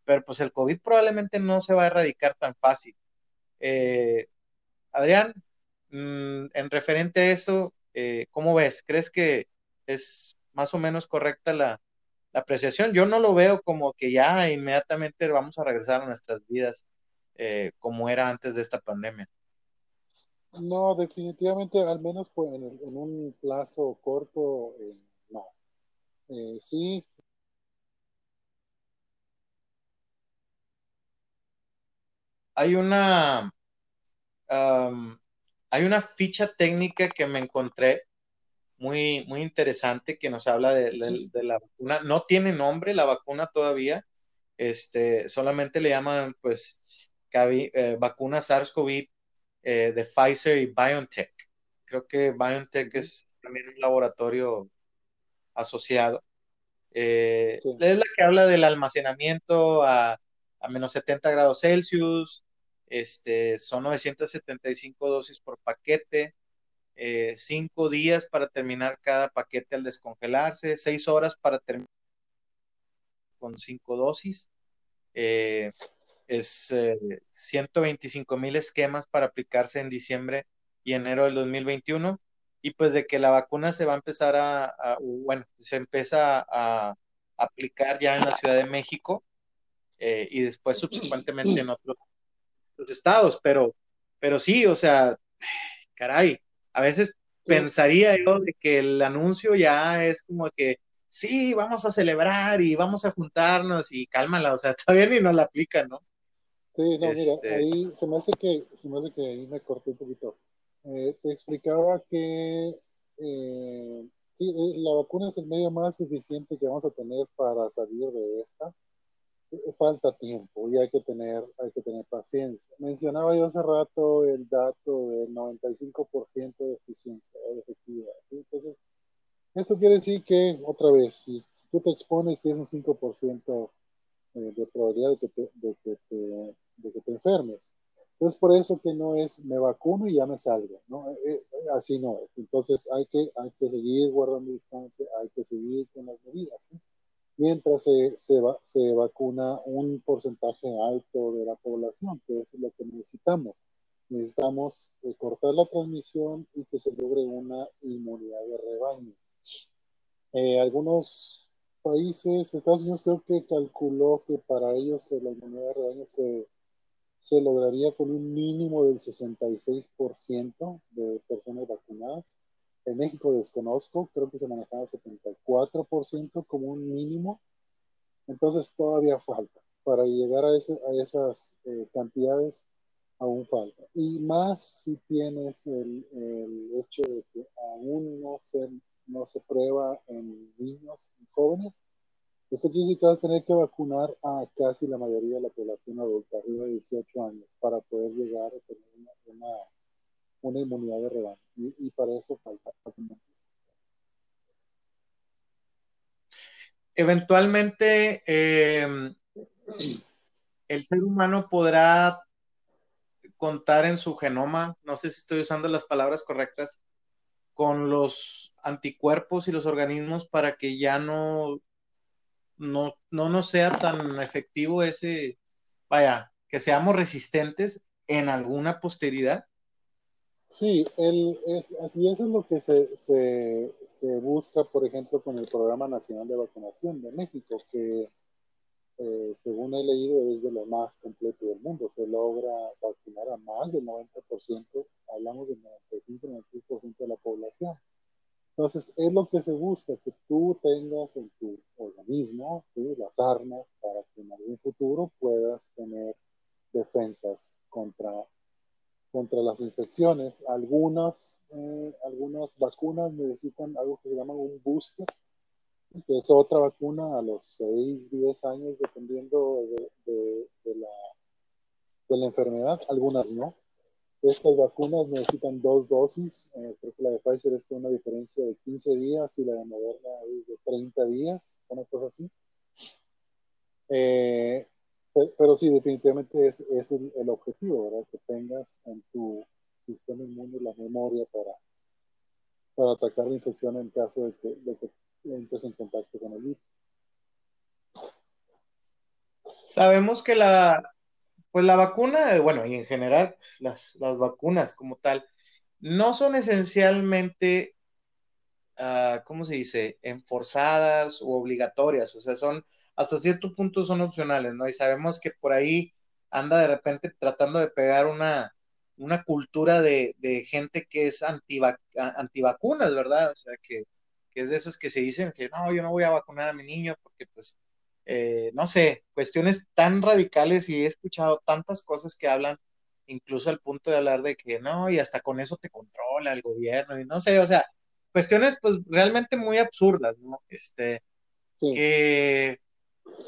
pero pues el COVID probablemente no se va a erradicar tan fácil. Eh, Adrián, mm, en referente a eso, eh, ¿cómo ves? ¿Crees que es más o menos correcta la, apreciación? Yo no lo veo como que ya inmediatamente vamos a regresar a nuestras vidas eh, como era antes de esta pandemia. No, definitivamente, al menos pues, en, un plazo corto, no. sí, hay una, hay una ficha técnica que me encontré muy, muy interesante que nos habla de, la vacuna. No tiene nombre la vacuna todavía, este, solamente le llaman pues eh, vacuna SARS-CoV eh, de Pfizer y BioNTech. Creo que BioNTech es también un laboratorio asociado. Eh, es la que habla del almacenamiento a, a menos 70 grados Celsius, Este, son 975 dosis por paquete, eh, cinco días para terminar cada paquete al descongelarse, seis horas para terminar con cinco dosis. Eh, es 125 mil esquemas para aplicarse en diciembre y enero del 2021 y pues de que la vacuna se va a empezar a, bueno, se empieza a, aplicar ya en la Ciudad de México eh, y después subsecuentemente en otros, estados, pero, pero sí, o sea, caray, a veces pensaría yo de que el anuncio ya es como que sí, vamos a celebrar y vamos a juntarnos y cálmala, o sea, todavía ni nos la aplican, ¿no? Sí, no, mira, este ahí se me hace que, se me hace que ahí me corté un poquito. Eh, te explicaba que eh, sí, eh, la vacuna es el medio más eficiente que vamos a tener para salir de esta. Falta tiempo y hay que tener, hay que tener paciencia. Mencionaba yo hace rato el dato del 95% de eficiencia o de efectividad. Entonces, eso quiere decir que, otra vez, si, tú te expones, tienes un 5% de probabilidad de que de que te, de que te enfermes. Entonces, por eso que no es me vacuno y ya me salgo, ¿no? Eh, eh, así no es. Entonces, hay que, hay que seguir guardando distancia, hay que seguir con las medidas, Mientras se, se, vacuna un porcentaje alto de la población, que es lo que necesitamos. Necesitamos eh, cortar la transmisión y que se logre una inmunidad de rebaño. algunos países, Estados Unidos creo que calculó que para ellos la inmunidad de rebaño se se lograría con un mínimo del 66% de personas vacunadas. En México desconozco, creo que se manejaba 74% como un mínimo. Entonces todavía falta. Para llegar a, esas eh, cantidades aún falta. Y más si tienes el, hecho de que aún no se, no se prueba en niños y jóvenes, esto quiere decir que vas a tener que vacunar a casi la mayoría de la población adulta, arriba de 18 años, para poder llegar a tener una, inmunidad de rebaño. Y, para eso falta Eventualmente, em, el ser humano podrá contar en su genoma, no sé si estoy usando las palabras correctas, con los anticuerpos y los organismos para que ya no no, no nos sea tan efectivo ese, vaya, que seamos resistentes en alguna posteridad. Sí, el, es, así eso es lo que se, se, se, busca, por ejemplo, con el Programa Nacional de Vacunación de México, que eh, según he leído es de lo más completo del mundo. Se logra vacunar a más del 90%, hablamos del 95-96% de la población. Entonces, es lo que se busca, que tú tengas en tu organismo las armas para que en algún futuro puedas tener defensas contra, contra las infecciones. Algunas, eh, algunas vacunas necesitan algo que se llama un booster, que es otra vacuna a los 6, 10 años, dependiendo de, de, la, de la enfermedad. Algunas no. Estas vacunas necesitan dos dosis. Eh, creo que la de Pfizer es con una diferencia de 15 días y la de Moderna es de 30 días, una cosa así. Eh, pero, sí, definitivamente es, es el, objetivo, ¿verdad? Que tengas en tu sistema inmune la memoria para, para atacar la infección en caso de que, de entres en contacto con el virus. Sabemos que la, pues la vacuna, bueno, y en general las, vacunas como tal, no son esencialmente, uh, ¿cómo se dice?, enforzadas o obligatorias, o sea, son, hasta cierto punto son opcionales, ¿no? Y sabemos que por ahí anda de repente tratando de pegar una, una cultura de, gente que es antivacunas, ¿verdad? O sea, que, que es de esos que se dicen que no, yo no voy a vacunar a mi niño porque pues eh, no sé, cuestiones tan radicales y he escuchado tantas cosas que hablan, incluso al punto de hablar de que no, y hasta con eso te controla el gobierno, y no sé, o sea, cuestiones pues realmente muy absurdas, ¿no? Este, que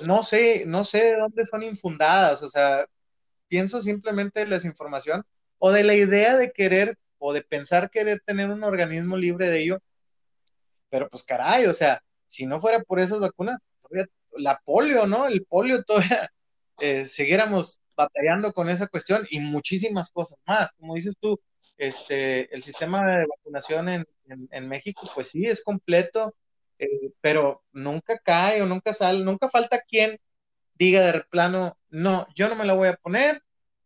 no sé, no sé de dónde son infundadas, o sea, pienso simplemente de la desinformación o de la idea de querer o de pensar querer tener un organismo libre de ello, pero pues caray, o sea, si no fuera por esas vacunas, todavía la polio, ¿no? El polio todavía eh, batallando con esa cuestión y muchísimas cosas más. Como dices tú, este, el sistema de vacunación en, en, México, pues sí, es completo, eh, pero nunca cae o nunca sale, nunca falta quien diga de plano, no, yo no me la voy a poner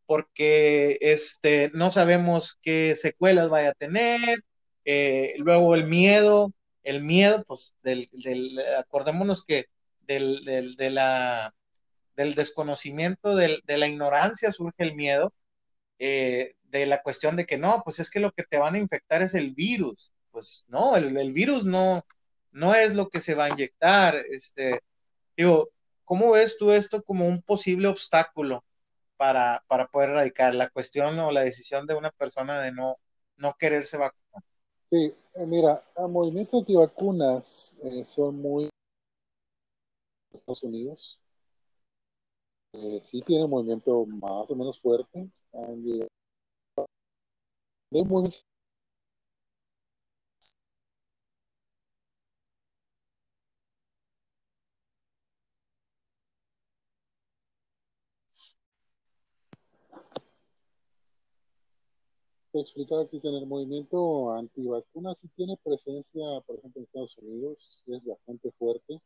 porque este, no sabemos qué secuelas vaya a tener, eh, luego el miedo, el miedo, pues, del, del acordémonos que del, del, de la, del desconocimiento, del, de la ignorancia surge el miedo, eh, de la cuestión de que no, pues es que lo que te van a infectar es el virus. Pues no, el, el virus no, no es lo que se va a inyectar. Este, digo, ¿cómo ves tú esto como un posible obstáculo para, para poder erradicar la cuestión o la decisión de una persona de no, no quererse vacunar? Sí, eh, mira, movimientos antivacunas eh, son muy Estados Unidos. Eh, sí tiene un movimiento más o menos fuerte. Explicar que en el movimiento antivacunas sí tiene presencia, por ejemplo, en Estados Unidos, es bastante fuerte,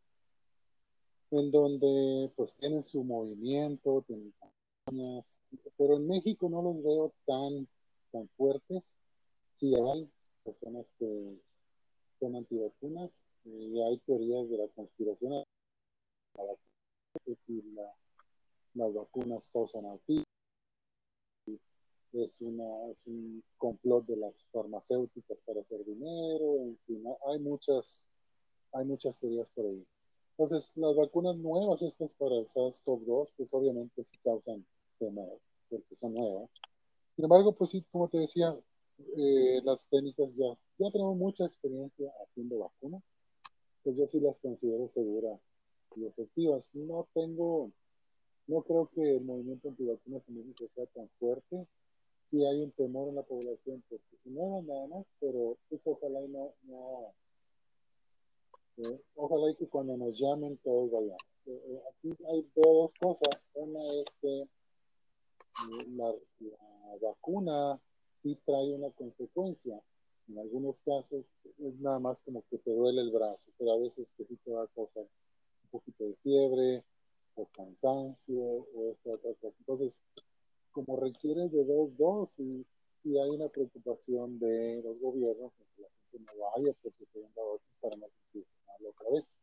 en donde pues tienen su movimiento, tienen campañas, pero en México no los veo tan, tan fuertes. Sí hay personas que son antivacunas y hay teorías de la conspiración, que si las vacunas causan autismo es, una, es un complot de las farmacéuticas para hacer dinero, en fin, hay muchas, hay muchas teorías por ahí. Entonces, las vacunas nuevas, estas para el SARS-CoV-2, pues obviamente sí causan temor, porque son nuevas. Sin embargo, pues sí, como te decía, eh, las técnicas ya, ya tenemos mucha experiencia haciendo vacunas, pues yo sí las considero seguras y efectivas. No tengo, no creo que el movimiento antivacunas en México sea tan fuerte, sí hay un temor en la población, porque no nada más, pero pues ojalá y no, no eh, ojalá y que cuando nos llamen todos vayan. Eh, eh, aquí hay dos cosas. Una es que la, vacuna sí trae una consecuencia. En algunos casos es nada más como que te duele el brazo, pero a veces que sí te va a causar un poquito de fiebre o cansancio o esta otra cosa. Entonces, como requiere de dos dosis, y hay una preocupación de los gobiernos en que la gente no vaya porque segunda dosis para no mal otra vez.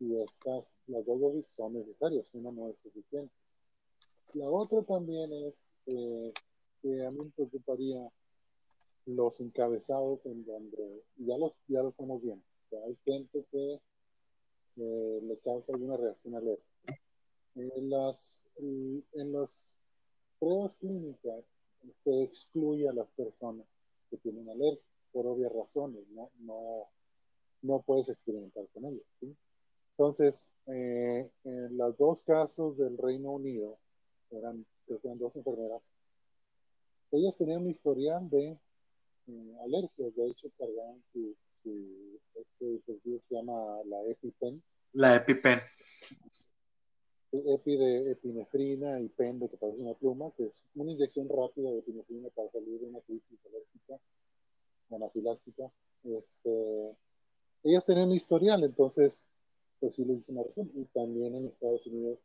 Y estas, las dos dosis son necesarias, una no es suficiente. La otra también es eh, que a mí me preocuparía los encabezados en donde ya los, ya los estamos viendo. hay gente que eh, le causa alguna reacción alérgica. En las, en las pruebas clínicas se excluye a las personas que tienen alergia por obvias razones, no, no, no puedes experimentar con ellos. ¿sí? Entonces, eh, en los dos casos del Reino Unido, eran, eran dos enfermeras, ellas tenían un historial de eh, alergias, de hecho cargaban su, este dispositivo se llama la EpiPen. La EpiPen epi de epinefrina y pen de que parece una pluma, que es una inyección rápida de epinefrina para salir de una crisis alérgica, anafiláctica. Este, ellas tenían un historial, entonces, pues sí le reacción. Y también en Estados Unidos,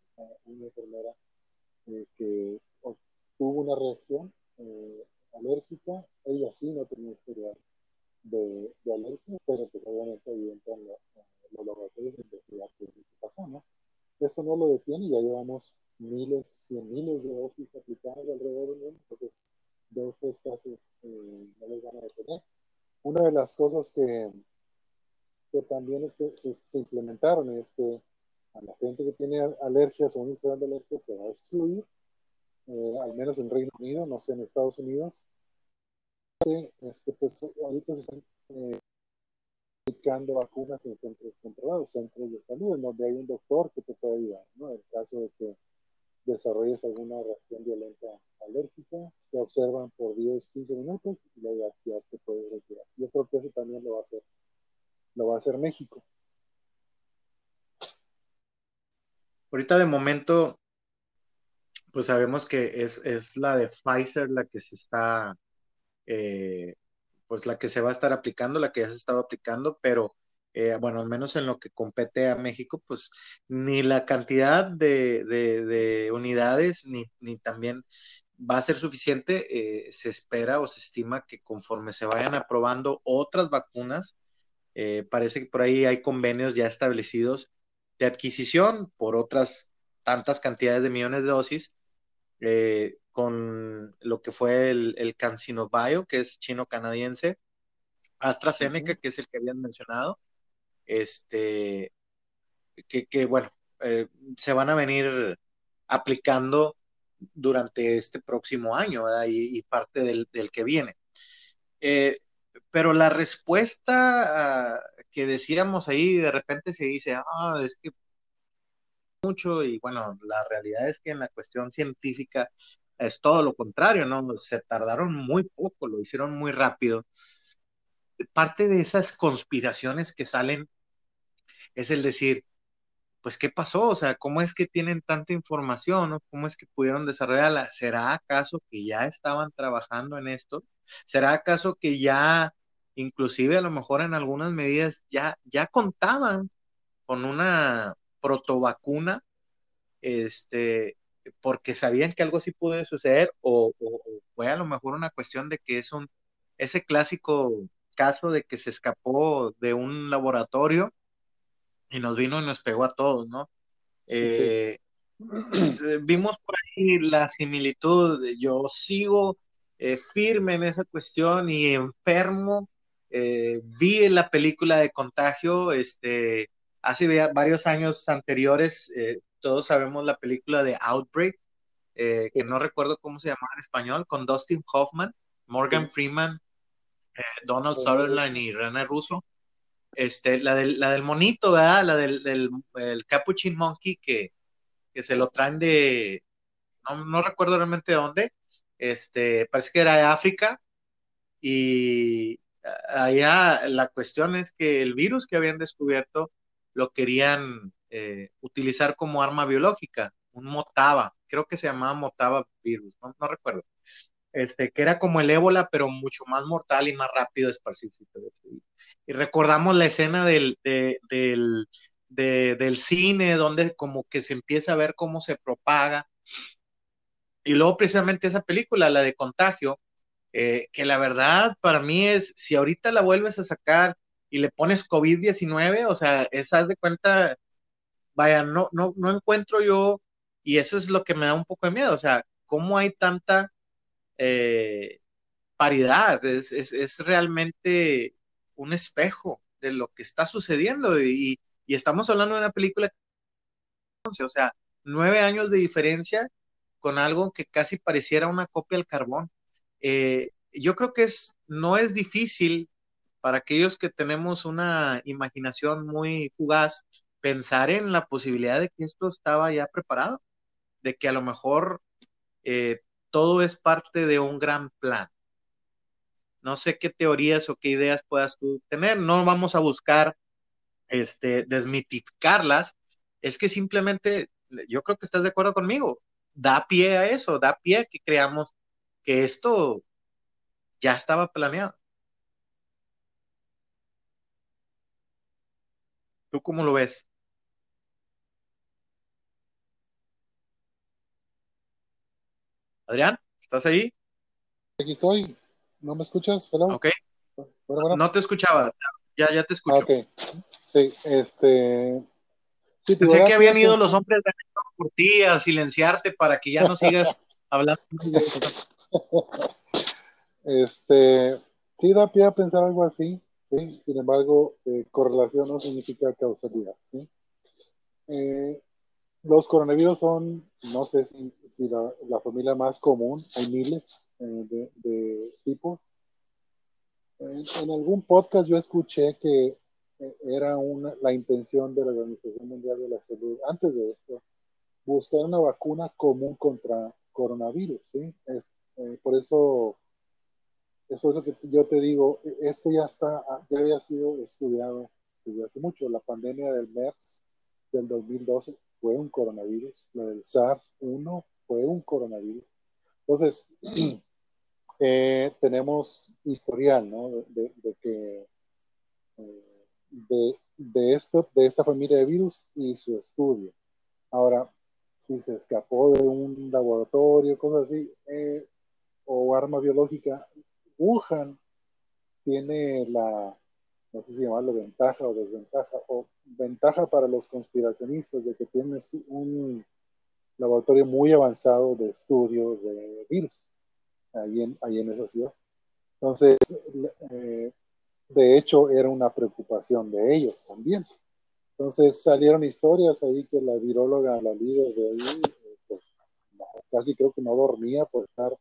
una enfermera eh, que tuvo una reacción eh, alérgica, ella sí no tenía historial de, alergia, pero pues obviamente evidente en, los laboratorios de investigar qué pasó, ¿no? Esto no lo detiene, ya llevamos miles, cien miles de dosis aplicadas alrededor del mundo, entonces de estos casos eh, no les van a detener. Una de las cosas que, que también se, se, implementaron es que a la gente que tiene alergias o un historial de alergias se va a excluir, eh, al menos en Reino Unido, no sé, en Estados Unidos. Este, pues ahorita se están eh, aplicando vacunas en centros controlados, centros de salud, en donde hay un doctor que te puede ayudar, ¿no? En caso de que desarrolles alguna reacción violenta alérgica, te observan por 10, 15 minutos y luego ya, te puedes retirar. Yo creo que eso también lo va a hacer, lo va a hacer México. Ahorita de momento, pues sabemos que es, la de Pfizer la que se está, eh, pues la que se va a estar aplicando, la que ya se estaba aplicando, pero eh, bueno, al menos en lo que compete a México, pues ni la cantidad de, unidades, ni, ni, también va a ser suficiente. Eh, se espera o se estima que conforme se vayan aprobando otras vacunas, parece que por ahí hay convenios ya establecidos de adquisición por otras tantas cantidades de millones de dosis eh, con lo que fue el, el CanSino Bio, que es chino-canadiense, AstraZeneca, que es el que habían mencionado, este, que, bueno, eh, se van a venir aplicando durante este próximo año y, parte del, que viene. Eh, pero la respuesta ah, que decíamos ahí, de repente se dice, ah, es que mucho y bueno, la realidad es que en la cuestión científica es todo lo contrario, ¿no? Se tardaron muy poco, lo hicieron muy rápido. Parte de esas conspiraciones que salen es el decir, pues, ¿qué pasó? O sea, ¿cómo es que tienen tanta información? ¿Cómo es que pudieron desarrollarla? ¿Será acaso que ya estaban trabajando en esto? ¿Será acaso que ya, inclusive a lo mejor en algunas medidas, ya, ya contaban con una protovacuna, este, porque sabían que algo así puede suceder, o, fue a lo mejor una cuestión de que es un, ese clásico caso de que se escapó de un laboratorio y nos vino y nos pegó a todos, ¿no? Eh, vimos por ahí la similitud, yo sigo eh, firme en esa cuestión y enfermo. Eh, vi la película de contagio, este, hace varios años anteriores, eh, todos sabemos la película de Outbreak, eh, que no recuerdo cómo se llamaba en español, con Dustin Hoffman, Morgan Freeman, eh, Donald Sutherland y René Russo. Este, la, del, la del monito, ¿verdad? La del, del Capuchin Monkey que, que, se lo traen de, no, no, recuerdo realmente de dónde, este, parece que era de África, y allá la cuestión es que el virus que habían descubierto lo querían eh, utilizar como arma biológica, un motaba, creo que se llamaba motaba virus, no, recuerdo, este, que era como el ébola, pero mucho más mortal y más rápido de esparcirse. Y recordamos la escena del, del, del cine, donde como que se empieza a ver cómo se propaga. Y luego precisamente esa película, la de Contagio, eh, que la verdad para mí es, si ahorita la vuelves a sacar y le pones COVID-19, o sea, esa de cuenta, vaya, no, no, no encuentro yo, y eso es lo que me da un poco de miedo, o sea, ¿cómo hay tanta eh, paridad? Es, es, realmente un espejo de lo que está sucediendo y, y estamos hablando de una película, o sea, nueve años de diferencia con algo que casi pareciera una copia del carbón. Eh, yo creo que es, no es difícil para aquellos que tenemos una imaginación muy fugaz, pensar en la posibilidad de que esto estaba ya preparado, de que a lo mejor eh, todo es parte de un gran plan. No sé qué teorías o qué ideas puedas tú tener, no vamos a buscar este, desmitificarlas, es que simplemente, yo creo que estás de acuerdo conmigo, da pie a eso, da pie a que creamos que esto ya estaba planeado. ¿Tú cómo lo ves? Adrián, ¿estás ahí? Aquí estoy. ¿No me escuchas? Ok. No te escuchaba. Ya, ya te escucho. ok. Sí, este. Pensé que habían ido los hombres de por ti a silenciarte para que ya no sigas hablando. este. Sí, da pie a pensar algo así. Sin embargo, eh, correlación no significa causalidad, ¿sí? Eh, los coronavirus son, no sé si, la, familia más común, hay miles eh, de, tipos. En, algún podcast yo escuché que era una, la intención de la Organización Mundial de la Salud, antes de esto, buscar una vacuna común contra coronavirus, ¿sí? Es, por eso es por eso que yo te digo, esto ya está, ya había sido estudiado desde hace mucho. La pandemia del MERS del 2012 fue un coronavirus, la del SARS-1 fue un coronavirus. Entonces, eh, tenemos historial, ¿no? De, que eh, de, de, esto, de esta familia de virus y su estudio. Ahora, si se escapó de un laboratorio, cosas así, eh, o arma biológica, Wuhan tiene la, no sé si llamarlo ventaja o desventaja, o ventaja para los conspiracionistas de que tiene un laboratorio muy avanzado de estudio de virus ahí en, ahí en esa ciudad. Entonces, eh, de hecho, era una preocupación de ellos también. Entonces salieron historias ahí que la viróloga, la líder de ahí, eh, pues, casi creo que no dormía por estar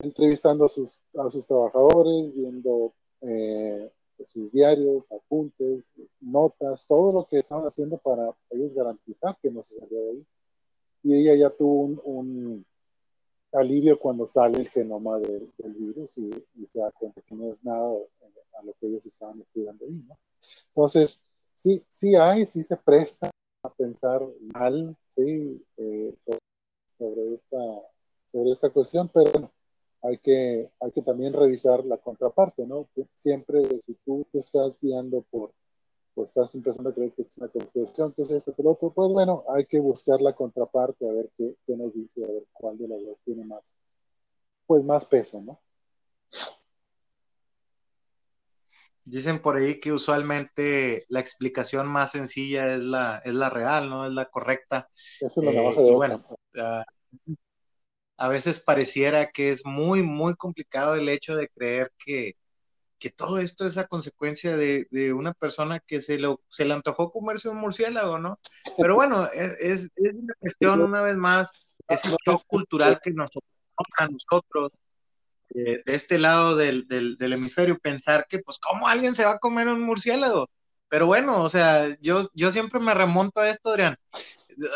entrevistando a sus, a sus trabajadores, viendo eh, sus diarios, apuntes, notas, todo lo que estaban haciendo para ellos garantizar que no se salió de ahí. Y ella ya tuvo un, alivio cuando sale el genoma del, virus y, se da cuenta que no es nada a lo que ellos estaban estudiando ahí, ¿no? Entonces, sí, sí hay, sí se presta a pensar mal, sí, eh, sobre, esta, sobre esta cuestión, pero hay que, hay que también revisar la contraparte, ¿no? Siempre, si tú te estás guiando por, pues estás empezando a creer que es una confusión, que es esto, que lo otro, pues bueno, hay que buscar la contraparte, a ver qué, qué nos dice, a ver cuál de las dos tiene más, pues más peso, ¿no? Dicen por ahí que usualmente la explicación más sencilla es la, es la real, ¿no? Es la correcta. Eso es la navaja de bueno, a veces pareciera que es muy, muy complicado el hecho de creer que, que todo esto es a consecuencia de, de, una persona que se, lo, se le antojó comerse un murciélago, ¿no? Pero bueno, es, es una cuestión, una vez más, es el shock cultural que nos a nosotros de este lado del, del, hemisferio, pensar que, pues, ¿cómo alguien se va a comer un murciélago? Pero bueno, o sea, yo, yo siempre me remonto a esto, Adrián.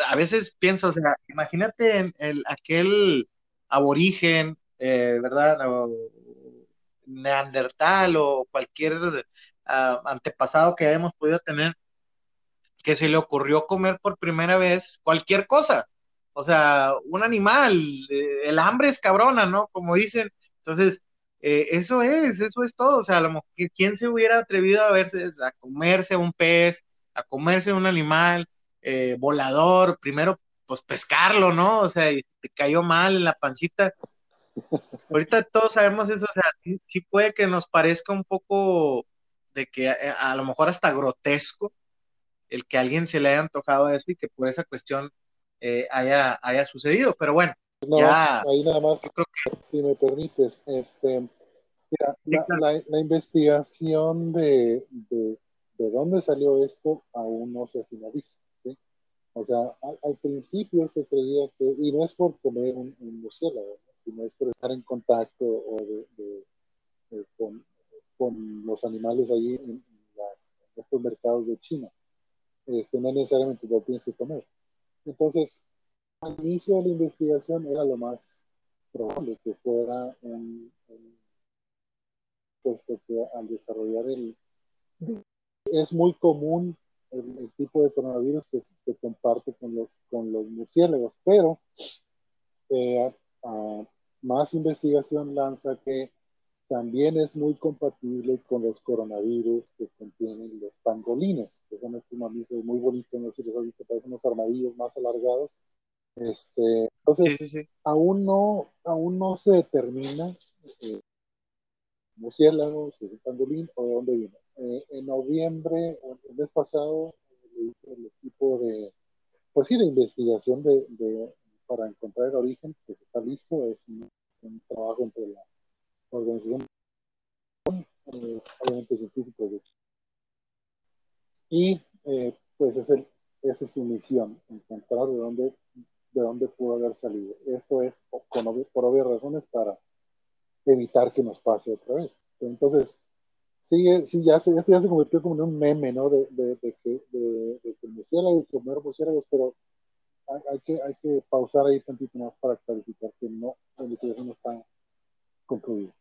A veces pienso, o sea, imagínate el, aquel aborigen, eh, ¿verdad? neandertal o cualquier uh, antepasado que hayamos podido tener, que se le ocurrió comer por primera vez cualquier cosa. O sea, un animal, eh, el hambre es cabrona, ¿no? Como dicen, entonces, eh, eso es, eso es todo. O sea, a lo mejor, ¿quién se hubiera atrevido a verse, a comerse un pez, a comerse un animal eh, volador? Primero, pues pescarlo, ¿no? O sea, y te cayó mal en la pancita. Ahorita todos sabemos eso, o sea, sí, puede que nos parezca un poco de que eh, a, lo mejor hasta grotesco el que a alguien se le haya antojado eso y que por esa cuestión haya, haya sucedido, pero bueno, ahí nada más, si me permites, este, la, investigación de, de, dónde salió esto aún no se finaliza. O sea, al, principio se creía que, y no es por comer un, un murciélago, sino es por estar en contacto o de, con, con, los animales allí en, estos mercados de China. Este, no necesariamente lo pienso comer. Entonces, al inicio de la investigación era lo más probable que fuera un, puesto que al desarrollar el es muy común el, tipo de coronavirus que se comparte con los con los murciélagos pero eh, más investigación lanza que también es muy compatible con los coronavirus que contienen los pangolines, que son estos mamíferos muy bonitos, no sé si los has visto, parecen unos armadillos más alargados, este, entonces, Aún, no, aún no se determina eh, murciélagos, si es un pangolín o de dónde vino. Eh, en noviembre, el mes pasado, el equipo de, pues sí, de investigación de, de, para encontrar el origen, que está listo, es un, trabajo entre la organización, eh, obviamente científicos, y eh, pues es el, esa es su misión, encontrar de dónde de dónde pudo haber salido. Esto es por obvias razones para evitar que nos pase otra vez. Entonces, sí, sí ya se, esto ya se convirtió como en un meme, ¿no? De, de, de que, de, de que murciélagos, comer murciélagos, pero hay, hay, que, hay que pausar ahí tantito más para clarificar que no, la investigación no está concluida.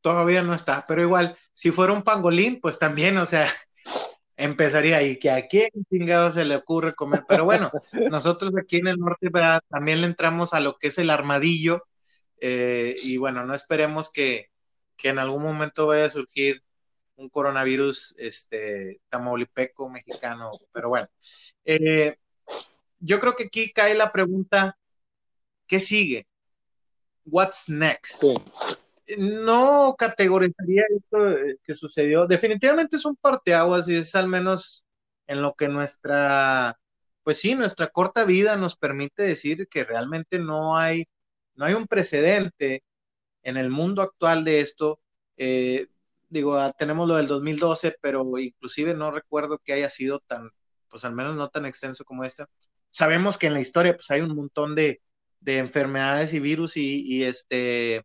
Todavía no está, pero igual, si fuera un pangolín, pues también, o sea, empezaría ahí, que a quién chingado se le ocurre comer. Pero bueno, nosotros aquí en el norte también le entramos a lo que es el armadillo. Eh, y bueno, no esperemos que, que, en algún momento vaya a surgir un coronavirus este, tamaulipeco mexicano. Pero bueno, eh, yo creo que aquí cae la pregunta, ¿qué sigue? What's next? No categorizaría esto eh, que sucedió. Definitivamente es un parteaguas y es al menos en lo que nuestra, pues sí, nuestra corta vida nos permite decir que realmente no hay, no hay un precedente en el mundo actual de esto. Eh, digo, ah, tenemos lo del 2012, pero inclusive no recuerdo que haya sido tan, pues al menos no tan extenso como esta. Sabemos que en la historia pues hay un montón de, de enfermedades y virus y, este,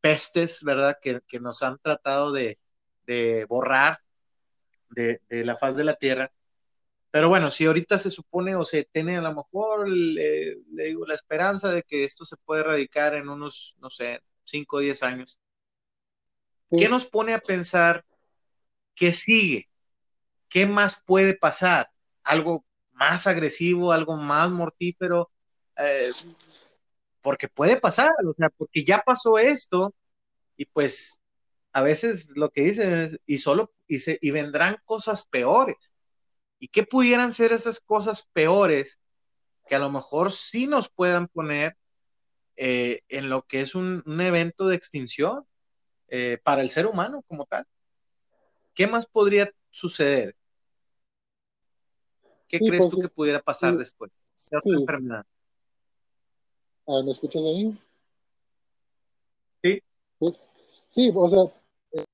pestes, ¿verdad? Que, nos han tratado de, borrar de, la faz de la Tierra. Pero bueno, si ahorita se supone o se tiene a lo mejor, le, digo, la esperanza de que esto se puede erradicar en unos, no sé, 5 o 10 años, ¿qué nos pone a pensar qué sigue? ¿Qué más puede pasar? ¿Algo más agresivo, algo más mortífero? Eh, porque puede pasar, o sea, porque ya pasó esto y pues a veces lo que dicen es, y solo, y, y vendrán cosas peores. ¿Y qué pudieran ser esas cosas peores que a lo mejor sí nos puedan poner eh, en lo que es un, evento de extinción eh, para el ser humano como tal? ¿Qué más podría suceder? ¿Qué crees tú pues, que pudiera pasar después? ¿Qué otra enfermedad? Ah, ¿Me escuchas ahí? Sí. Sí, o sea, eh,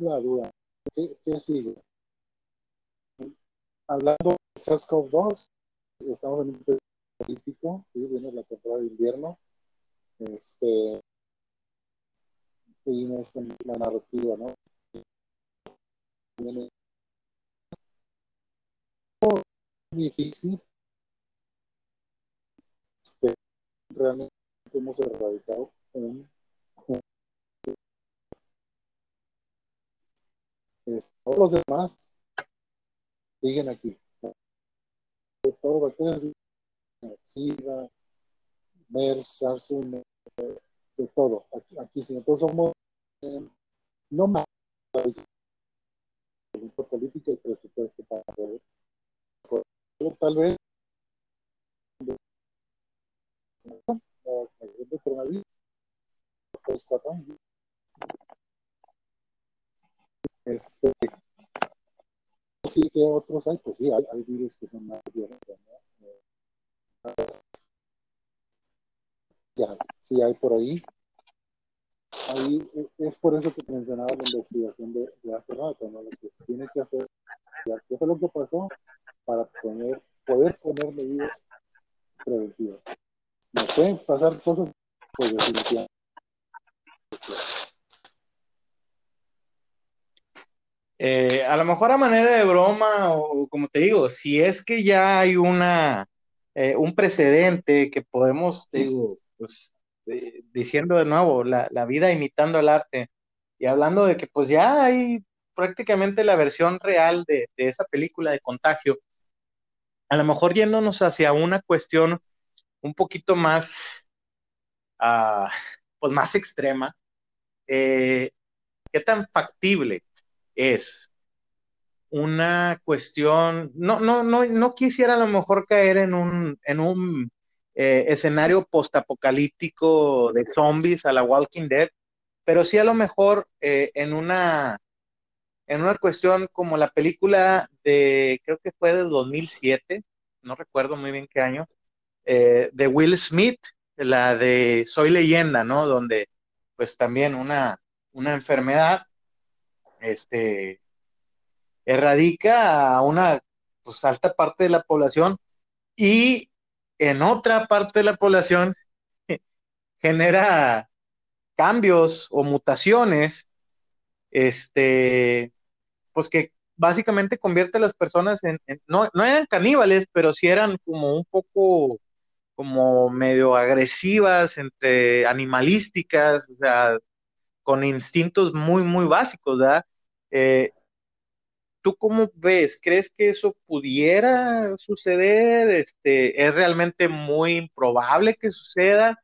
la duda. ¿Qué, sigue? Hablando de SARS-CoV-2, estamos en un periodo político, ¿sí? viene la temporada de invierno. Este, seguimos con la narrativa, ¿no? Es difícil realmente hemos erradicado un, todos los demás siguen aquí. Todo bacterias, SIDA, MERS, SARS, de todo. Aquí, aquí sí. Entonces somos eh, no más política y presupuesto para poder, tal vez de coronavirus, tres, cuatro años. Este, sí que otros hay, pues sí, hay, hay virus que son más violentos, ¿no? Ya, sí hay por ahí. Ahí es por eso que mencionaba la investigación de, de hace rato, ¿no? Lo que tiene que hacer, qué fue lo que pasó para poner, poder poner medidas preventivas. No pueden pasar cosas, pues definitivamente. Eh, a lo mejor a manera de broma o como te digo, si es que ya hay una eh, un precedente que podemos, digo, pues diciendo de nuevo, la, vida imitando el arte. Y hablando de que pues ya hay prácticamente la versión real de, de esa película de contagio, a lo mejor yéndonos hacia una cuestión un poquito más, uh, pues más extrema, eh, ¿qué tan factible es una cuestión? No, no, no, no quisiera a lo mejor caer en un, en un eh, escenario postapocalíptico de zombies a la Walking Dead, pero sí a lo mejor eh, en una en una cuestión como la película de, creo que fue de 2007, no recuerdo muy bien qué año, eh, de Will Smith, la de Soy leyenda, ¿no? Donde pues también una, una enfermedad este, erradica a una pues, alta parte de la población y en otra parte de la población genera cambios o mutaciones, este, pues que básicamente convierte a las personas en, no, no eran caníbales, pero sí eran como un poco como medio agresivas, entre animalísticas, o sea, con instintos muy, muy básicos, ¿verdad? Eh, ¿Tú cómo ves? ¿Crees que eso pudiera suceder? Este, ¿Es realmente muy improbable que suceda?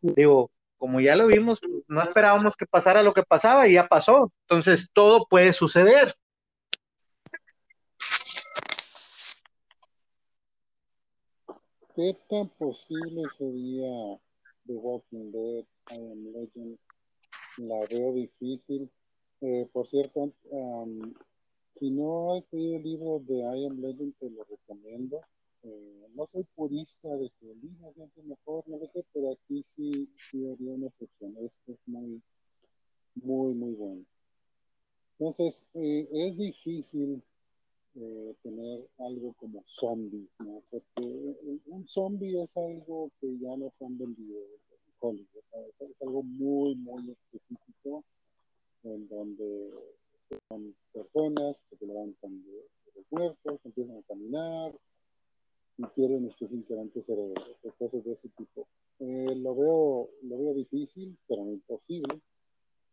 Digo, como ya lo vimos, no esperábamos que pasara lo que pasaba y ya pasó. Entonces, todo puede suceder. ¿Qué tan posible sería The Walking Dead, I Am? La veo difícil. Eh, por cierto, si no has leído el libro de I Am Legend, te lo recomiendo. Eh, no soy purista de que el libro siempre mejor, no sé pero aquí sí, sí haría una excepción. Este es muy, muy, muy bueno. Entonces, eh, es difícil eh, tener algo como zombie, ¿no? Porque un zombie es algo que ya nos han vendido en Hollywood, es algo muy, muy específico en donde son personas que se levantan de, los muertos, empiezan a caminar y quieren específicamente cerebros, cosas de ese tipo. Eh, lo, veo, lo veo difícil, pero imposible.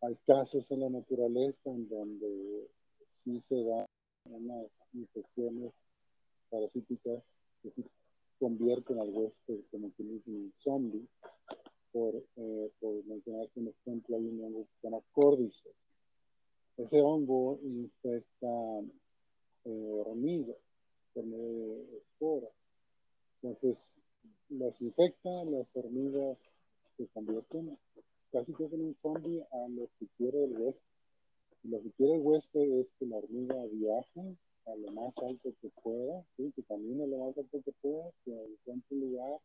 Hay casos en la naturaleza en donde sí se da unas infecciones parasíticas que se convierten al huésped como que es un zombie. Por, eh, por mencionar un ejemplo, hay un hongo que se llama cordyceps. Ese hongo infecta eh, hormigas por medio esporas. Entonces, las infecta, las hormigas se convierten casi que en un zombie a lo que quiere el huésped lo que quiere el huésped es que la hormiga viaje a lo más alto que pueda, ¿sí? que camine lo más alto que pueda, que encuentre un lugar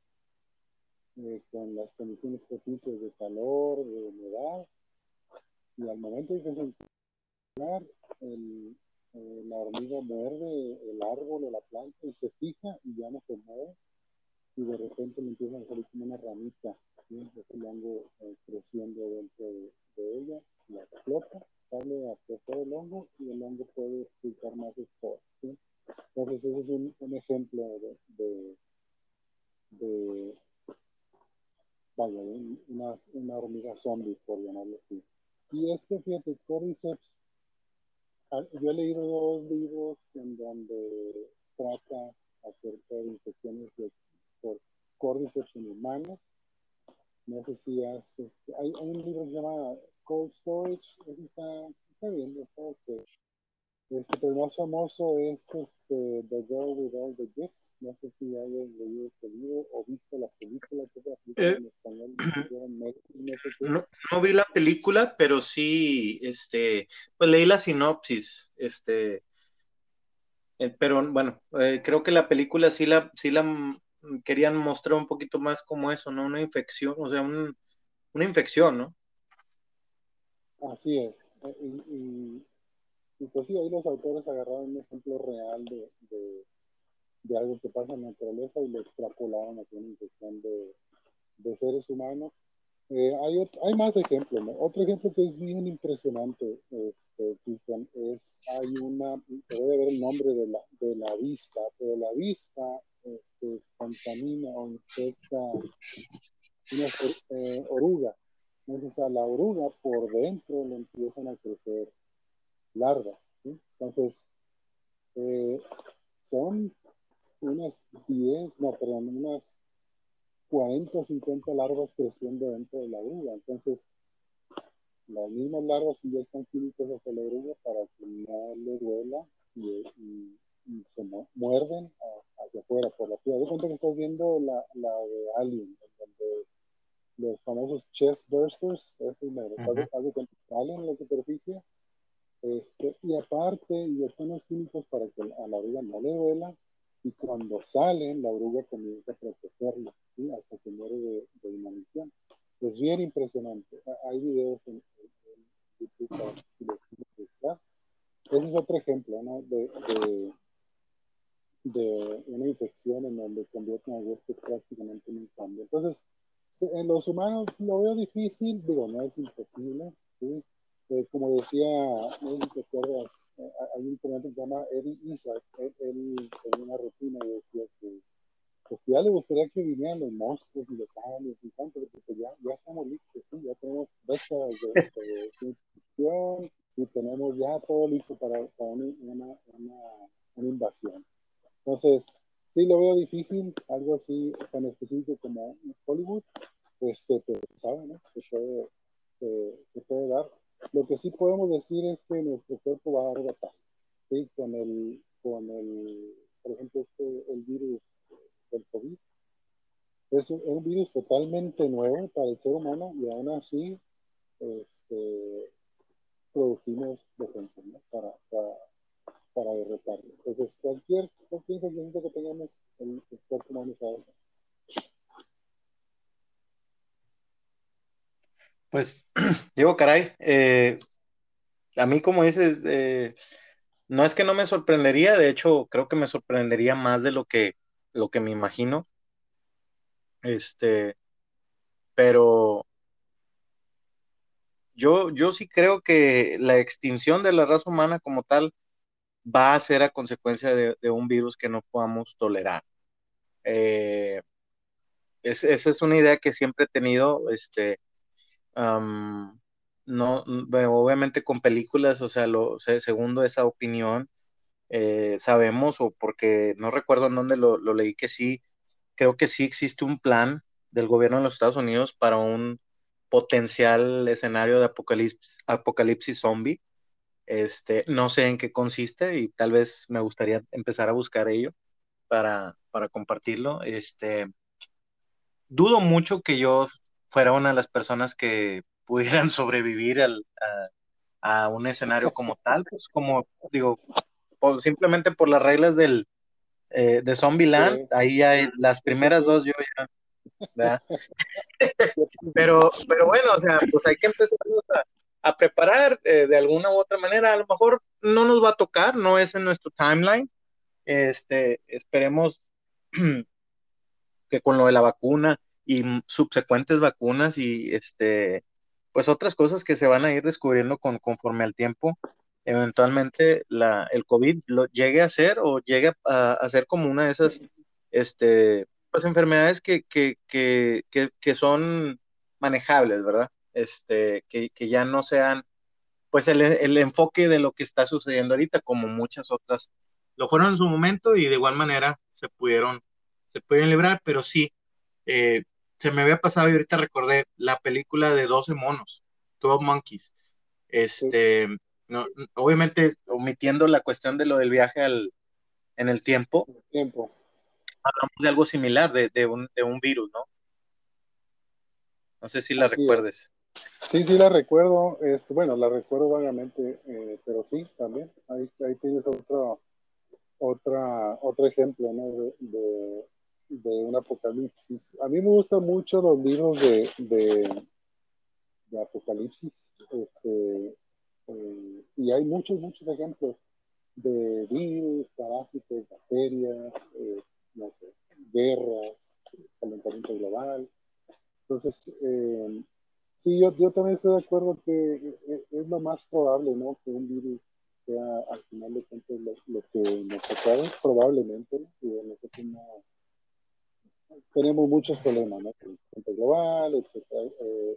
eh, con las condiciones propicias de calor, de humedad, y al momento de que se el, eh, la hormiga muerde el árbol o la planta y se fija y ya no se mueve, y de repente le empiezan a salir como una ramita, ¿sí? hongo eh, creciendo dentro de, de ella, la explota sale hacia todo el hongo y el hongo puede expulsar más esporas. ¿sí? Entonces ese es un, un ejemplo de, de, de vaya, una, una, hormiga zombie, por llamarlo así. Y este, fíjate, Cordyceps, ah, yo he leído dos libros en donde trata acerca de infecciones de, por Cordyceps en humanos. No sé si has, este, hay, hay un libro que se llama Cold Storage, está, está bien, está este, este, pero más famoso es este, The Girl with All the Gifts. No sé si alguien leído ese libro o visto la película, que la película eh, en español. No, no, vi la película, pero sí, este, pues leí la sinopsis, este, eh, pero bueno, eh, creo que la película sí la, sí la querían mostrar un poquito más como eso, ¿no? Una infección, o sea, un, una infección, ¿no? Así es. Eh, y, y, pues sí, ahí los autores agarraron un ejemplo real de, de, algo que pasa en la naturaleza y lo extrapolaron hacia una infección de, de seres humanos. Eh, hay, hay más ejemplos, ¿no? Otro ejemplo que es bien impresionante, este, Cristian, es, hay una, a ver el nombre de la, de la avispa, pero la avispa este, contamina o infecta una eh, oruga entonces a la oruga por dentro le empiezan a crecer larvas. Entonces, eh, son unas 10, no, perdón, unas 40 o 50 larvas creciendo dentro de la oruga. Entonces, las mismas larvas inyectan químicos hacia la oruga para que no le duela y, se muerden hacia afuera por la piel. De cuenta que estás viendo la, la de Alien, donde los famosos chest bursters, es primero, uh -huh. de salen en la superficie, este, y aparte unos químicos para que a la oruga no le duela, y cuando salen, la oruga comienza a protegerlos, ¿sí? hasta que muere de, de, inanición. Es bien impresionante. Hay videos en, en YouTube para Ese es otro ejemplo, ¿no? De, de, de, una infección en donde convierten a huésped prácticamente en un cambio. Entonces, en los humanos lo veo difícil, digo, no es imposible, ¿sí? Como decía, no sé si te acuerdas, eh, hay un comediante que se llama Eddie Isaac, él, tenía una rutina y decía que pues ya le gustaría que vinieran los monstruos y los aliens y tanto, porque pues, ya, ya estamos listos, ya tenemos décadas de, de, y tenemos ya todo listo para, una, una, una, invasión. Entonces, sí lo veo difícil, algo así tan específico como Hollywood, este, pero saben, ¿no? se, se, puede dar. Lo que sí podemos decir es que nuestro cuerpo va a dar batalla, ¿sí? Con el, con el, por ejemplo, este, el virus del COVID. Es un, es un virus totalmente nuevo para el ser humano y aún así este, producimos defensa ¿no? para, para, para, derrotarlo. Entonces, cualquier, cualquier que tengamos, el, el cuerpo humano sabe. Pues, digo, caray, eh, a mí como dices, eh, no es que no me sorprendería, de hecho, creo que me sorprendería más de lo que, lo que me imagino. Este, pero yo, yo sí creo que la extinción de la raza humana como tal va a ser a consecuencia de, un virus que no podamos tolerar. Eh, esa es una idea que siempre he tenido, este, no, obviamente con películas, o sea, lo, segundo esa opinión, eh, sabemos, o porque no recuerdo en dónde lo, leí, que sí, creo que sí existe un plan del gobierno de los Estados Unidos para un potencial escenario de apocalipsis, apocalipsis zombie. Este, no sé en qué consiste y tal vez me gustaría empezar a buscar ello para, para compartirlo. Este, dudo mucho que yo fuera una de las personas que pudieran sobrevivir al, a, un escenario como tal, pues como digo, simplemente por las reglas del eh, de Zombieland, ahí hay las primeras dos yo ya pero, pero bueno, o sea, pues hay que empezar a, preparar eh, de alguna u otra manera. A lo mejor no nos va a tocar, no es en nuestro timeline. Este, esperemos que con lo de la vacuna y subsecuentes vacunas y este, pues otras cosas que se van a ir descubriendo con, conforme al tiempo, eventualmente la, el COVID lo llegue a ser o llegue a, a ser como una de esas este, pues enfermedades que, que, que, que, son manejables, ¿verdad? Este, que, ya no sean, pues el, el, enfoque de lo que está sucediendo ahorita, como muchas otras lo fueron en su momento y de igual manera se pudieron, se pudieron librar, pero sí, eh, se me había pasado y ahorita recordé la película de 12 monos, 12 Monkeys. Este, no, obviamente omitiendo la cuestión de lo del viaje al, en el tiempo. tiempo hablamos de algo similar, de, de, un, de un virus, ¿no? No sé si la recuerdes. Sí, sí la recuerdo. Este, bueno, la recuerdo vagamente, eh, pero sí, también. Ahí, ahí tienes otro, otra, otro ejemplo ¿no? de, de, un apocalipsis. A mí me gustan mucho los libros de, de, de apocalipsis. Este, eh, y hay muchos, muchos ejemplos de virus, parásitos, bacterias, eh, no sé, guerras, calentamiento global. Entonces, eh, sí, yo, yo también estoy de acuerdo que eh, es lo más probable, ¿no? Que un virus sea al final de cuentas lo, que nos acabe, probablemente, y nosotros no tenemos muchos problemas, ¿no? Calentamiento global, etc. Eh,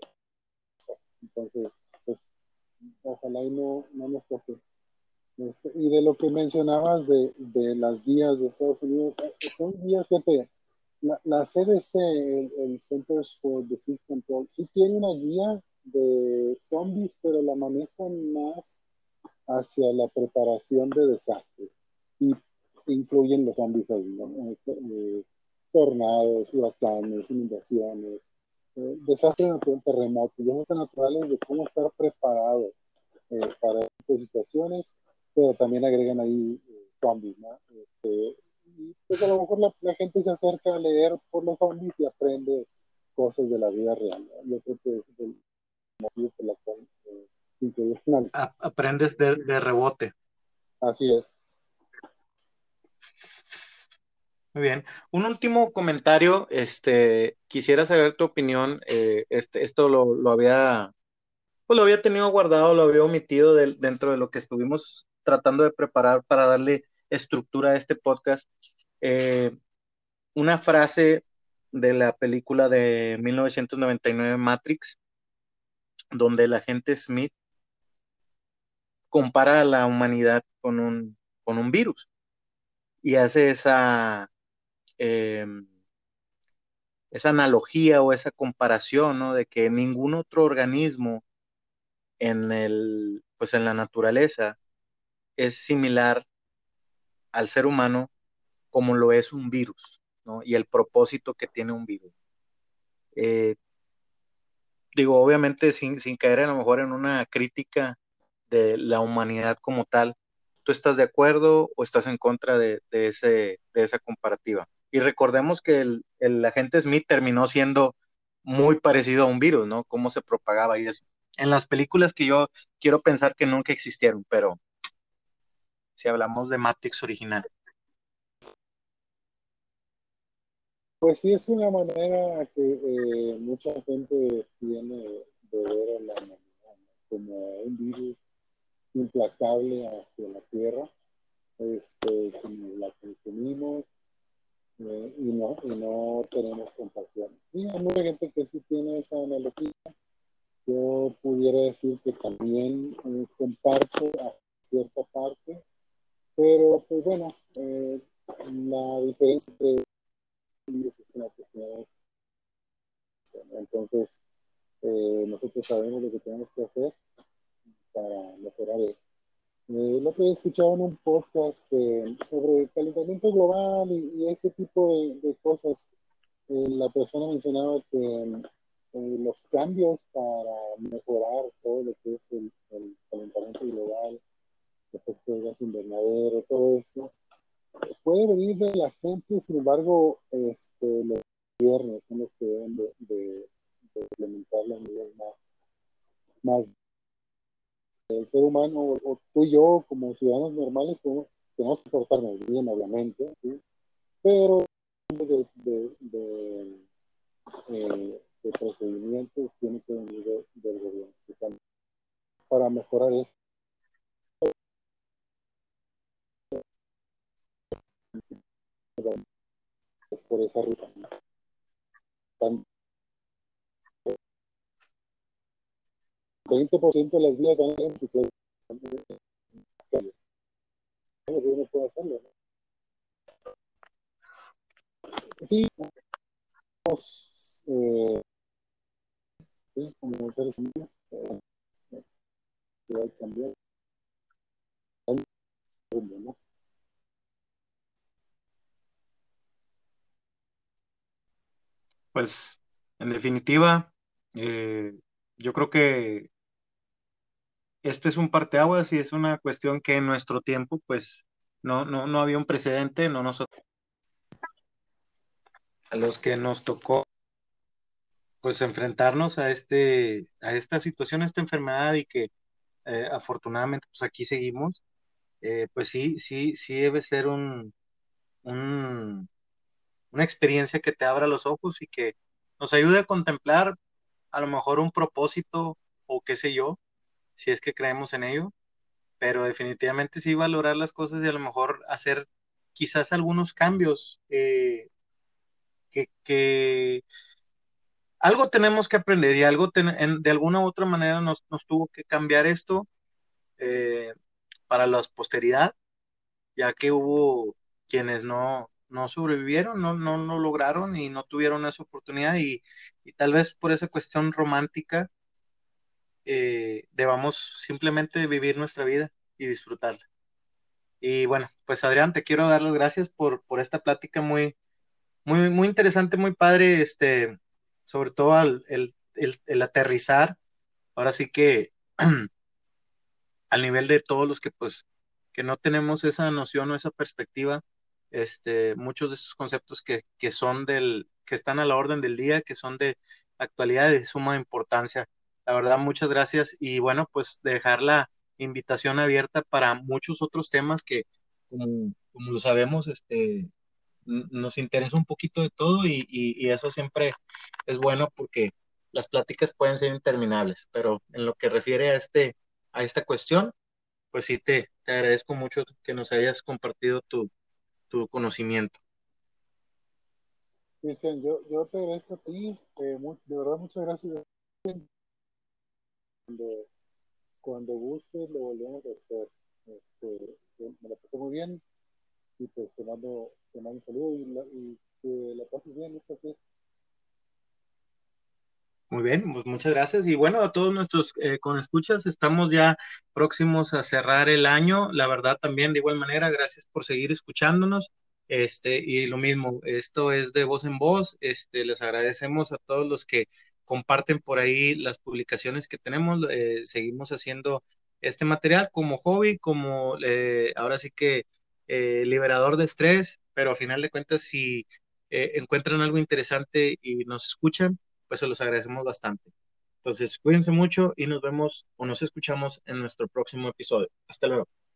entonces, pues, ojalá y no, no nos toque. Este, y de lo que mencionabas de, de, las guías de Estados Unidos, eh, son guías, fíjate, la, la CDC, el, Centers for Disease Control, sí tiene una guía de zombies, pero la manejan más hacia la preparación de desastres y incluyen los zombies ahí, eh, eh, tornados, huracanes, inundaciones, desastres naturales, terremotos, desastres naturales de cómo estar preparado para estas situaciones pero también agregan ahí eh, zombies, ¿no? Este, y pues a lo mejor la, gente se acerca a leer por los zombies y aprende cosas de la vida real. ¿no? Yo creo que es el motivo por el cual eh, Aprendes de, de rebote. Así es. Muy bien. Un último comentario, este, quisiera saber tu opinión. Eh, este, esto lo, lo, había, pues lo había tenido guardado, lo había omitido dentro de lo que estuvimos tratando de preparar para darle estructura a este podcast, eh, una frase de la película de 1999 Matrix, donde el agente Smith compara a la humanidad con un, con un virus y hace esa, em, esa analogía o esa comparación, ¿no? De que ningún otro organismo en el, pues en la naturaleza es similar al ser humano como lo es un virus, ¿no? Y el propósito que tiene un virus. Eh, digo, obviamente sin, caer a lo mejor en una crítica de la humanidad como tal, ¿tú estás de acuerdo o estás en contra de esa comparativa? Y recordemos que el, el, agente Smith terminó siendo muy parecido a un virus, ¿no? Cómo se propagaba y eso. En las películas que yo quiero pensar que nunca existieron, pero si hablamos de Matrix original. Pues sí, es una manera que eh, mucha gente tiene de ver a la humanidad como un virus implacable hacia la Tierra, este, como la consumimos eh, y, no, y no tenemos compasión. Y hay mucha gente que sí tiene esa analogía. Yo pudiera decir que también eh, comparto a cierta parte, pero pues bueno, eh, la diferencia entre entonces nosotros sabemos lo que tenemos que hacer para mejorar eso. Eh, el otro día escuchaba en un podcast sobre calentamiento global y, este tipo de, cosas. Eh, la persona mencionaba que eh, los cambios para mejorar todo lo que es el, calentamiento global, el efecto de gas invernadero, todo esto, puede venir de la gente, sin embargo, este, los gobiernos son los que deben de, de, de implementarlo a nivel más, más el ser humano o, tú y yo como ciudadanos normales tenemos que portarnos bien, obviamente, pero de, eh, de, procedimientos tiene que venir del gobierno para mejorar esto. por esa ruta. 20% de las vías van. Sí, eh, cambiar. Pues, en definitiva, eh, yo creo que este es un parteaguas y es una cuestión que en nuestro tiempo, pues, no, no, no había un precedente, no nosotros. A los que nos tocó, pues, enfrentarnos a este, a esta situación, a esta enfermedad y que eh, afortunadamente, pues, aquí seguimos, eh, pues sí, sí, sí debe ser un, un, una experiencia que te abra los ojos y que nos ayude a contemplar a lo mejor un propósito o qué sé yo, si es que creemos en ello, pero definitivamente sí valorar las cosas y a lo mejor hacer quizás algunos cambios eh, que, algo tenemos que aprender y algo de alguna u otra manera nos, tuvo que cambiar esto eh, para la posteridad, ya que hubo quienes no, no sobrevivieron, no, no, no lograron y no tuvieron esa oportunidad y, y tal vez por esa cuestión romántica eh, debamos simplemente vivir nuestra vida y disfrutarla. Y bueno, pues Adrián, te quiero dar las gracias por, por esta plática muy, muy, muy interesante, muy padre, este, sobre todo el, el, aterrizar, ahora sí que al nivel de todos los que pues que no tenemos esa noción o esa perspectiva, este, muchos de esos conceptos que, que son del, que están a la orden del día, que son de actualidad de suma importancia. La verdad, muchas gracias. Y bueno, pues dejar la invitación abierta para muchos otros temas que, como, lo sabemos, este, nos interesa un poquito de todo y, eso siempre es bueno porque las pláticas pueden ser interminables, pero en lo que refiere a, este, a esta cuestión, pues sí te, te agradezco mucho que nos hayas compartido tu, tu conocimiento. Cristian, yo, yo te agradezco a ti, eh, de verdad muchas gracias cuando guste lo volvemos a hacer. Este, me la pasé muy bien y pues te mando, te mando un saludo y, la, y que la pases bien muchas Muy bien, pues muchas gracias. Y bueno, a todos nuestros eh, con escuchas, estamos ya próximos a cerrar el año. La verdad también, de igual manera, gracias por seguir escuchándonos. Este, y lo mismo, esto es de voz en voz. Este, les agradecemos a todos los que comparten por ahí las publicaciones que tenemos. Eh, seguimos haciendo este material como hobby, como eh, ahora sí que eh, liberador de estrés, pero a final de cuentas, si encuentran algo interesante y nos escuchan, pues se los agradecemos bastante. Entonces, cuídense mucho y nos vemos o nos escuchamos en nuestro próximo episodio. Hasta luego.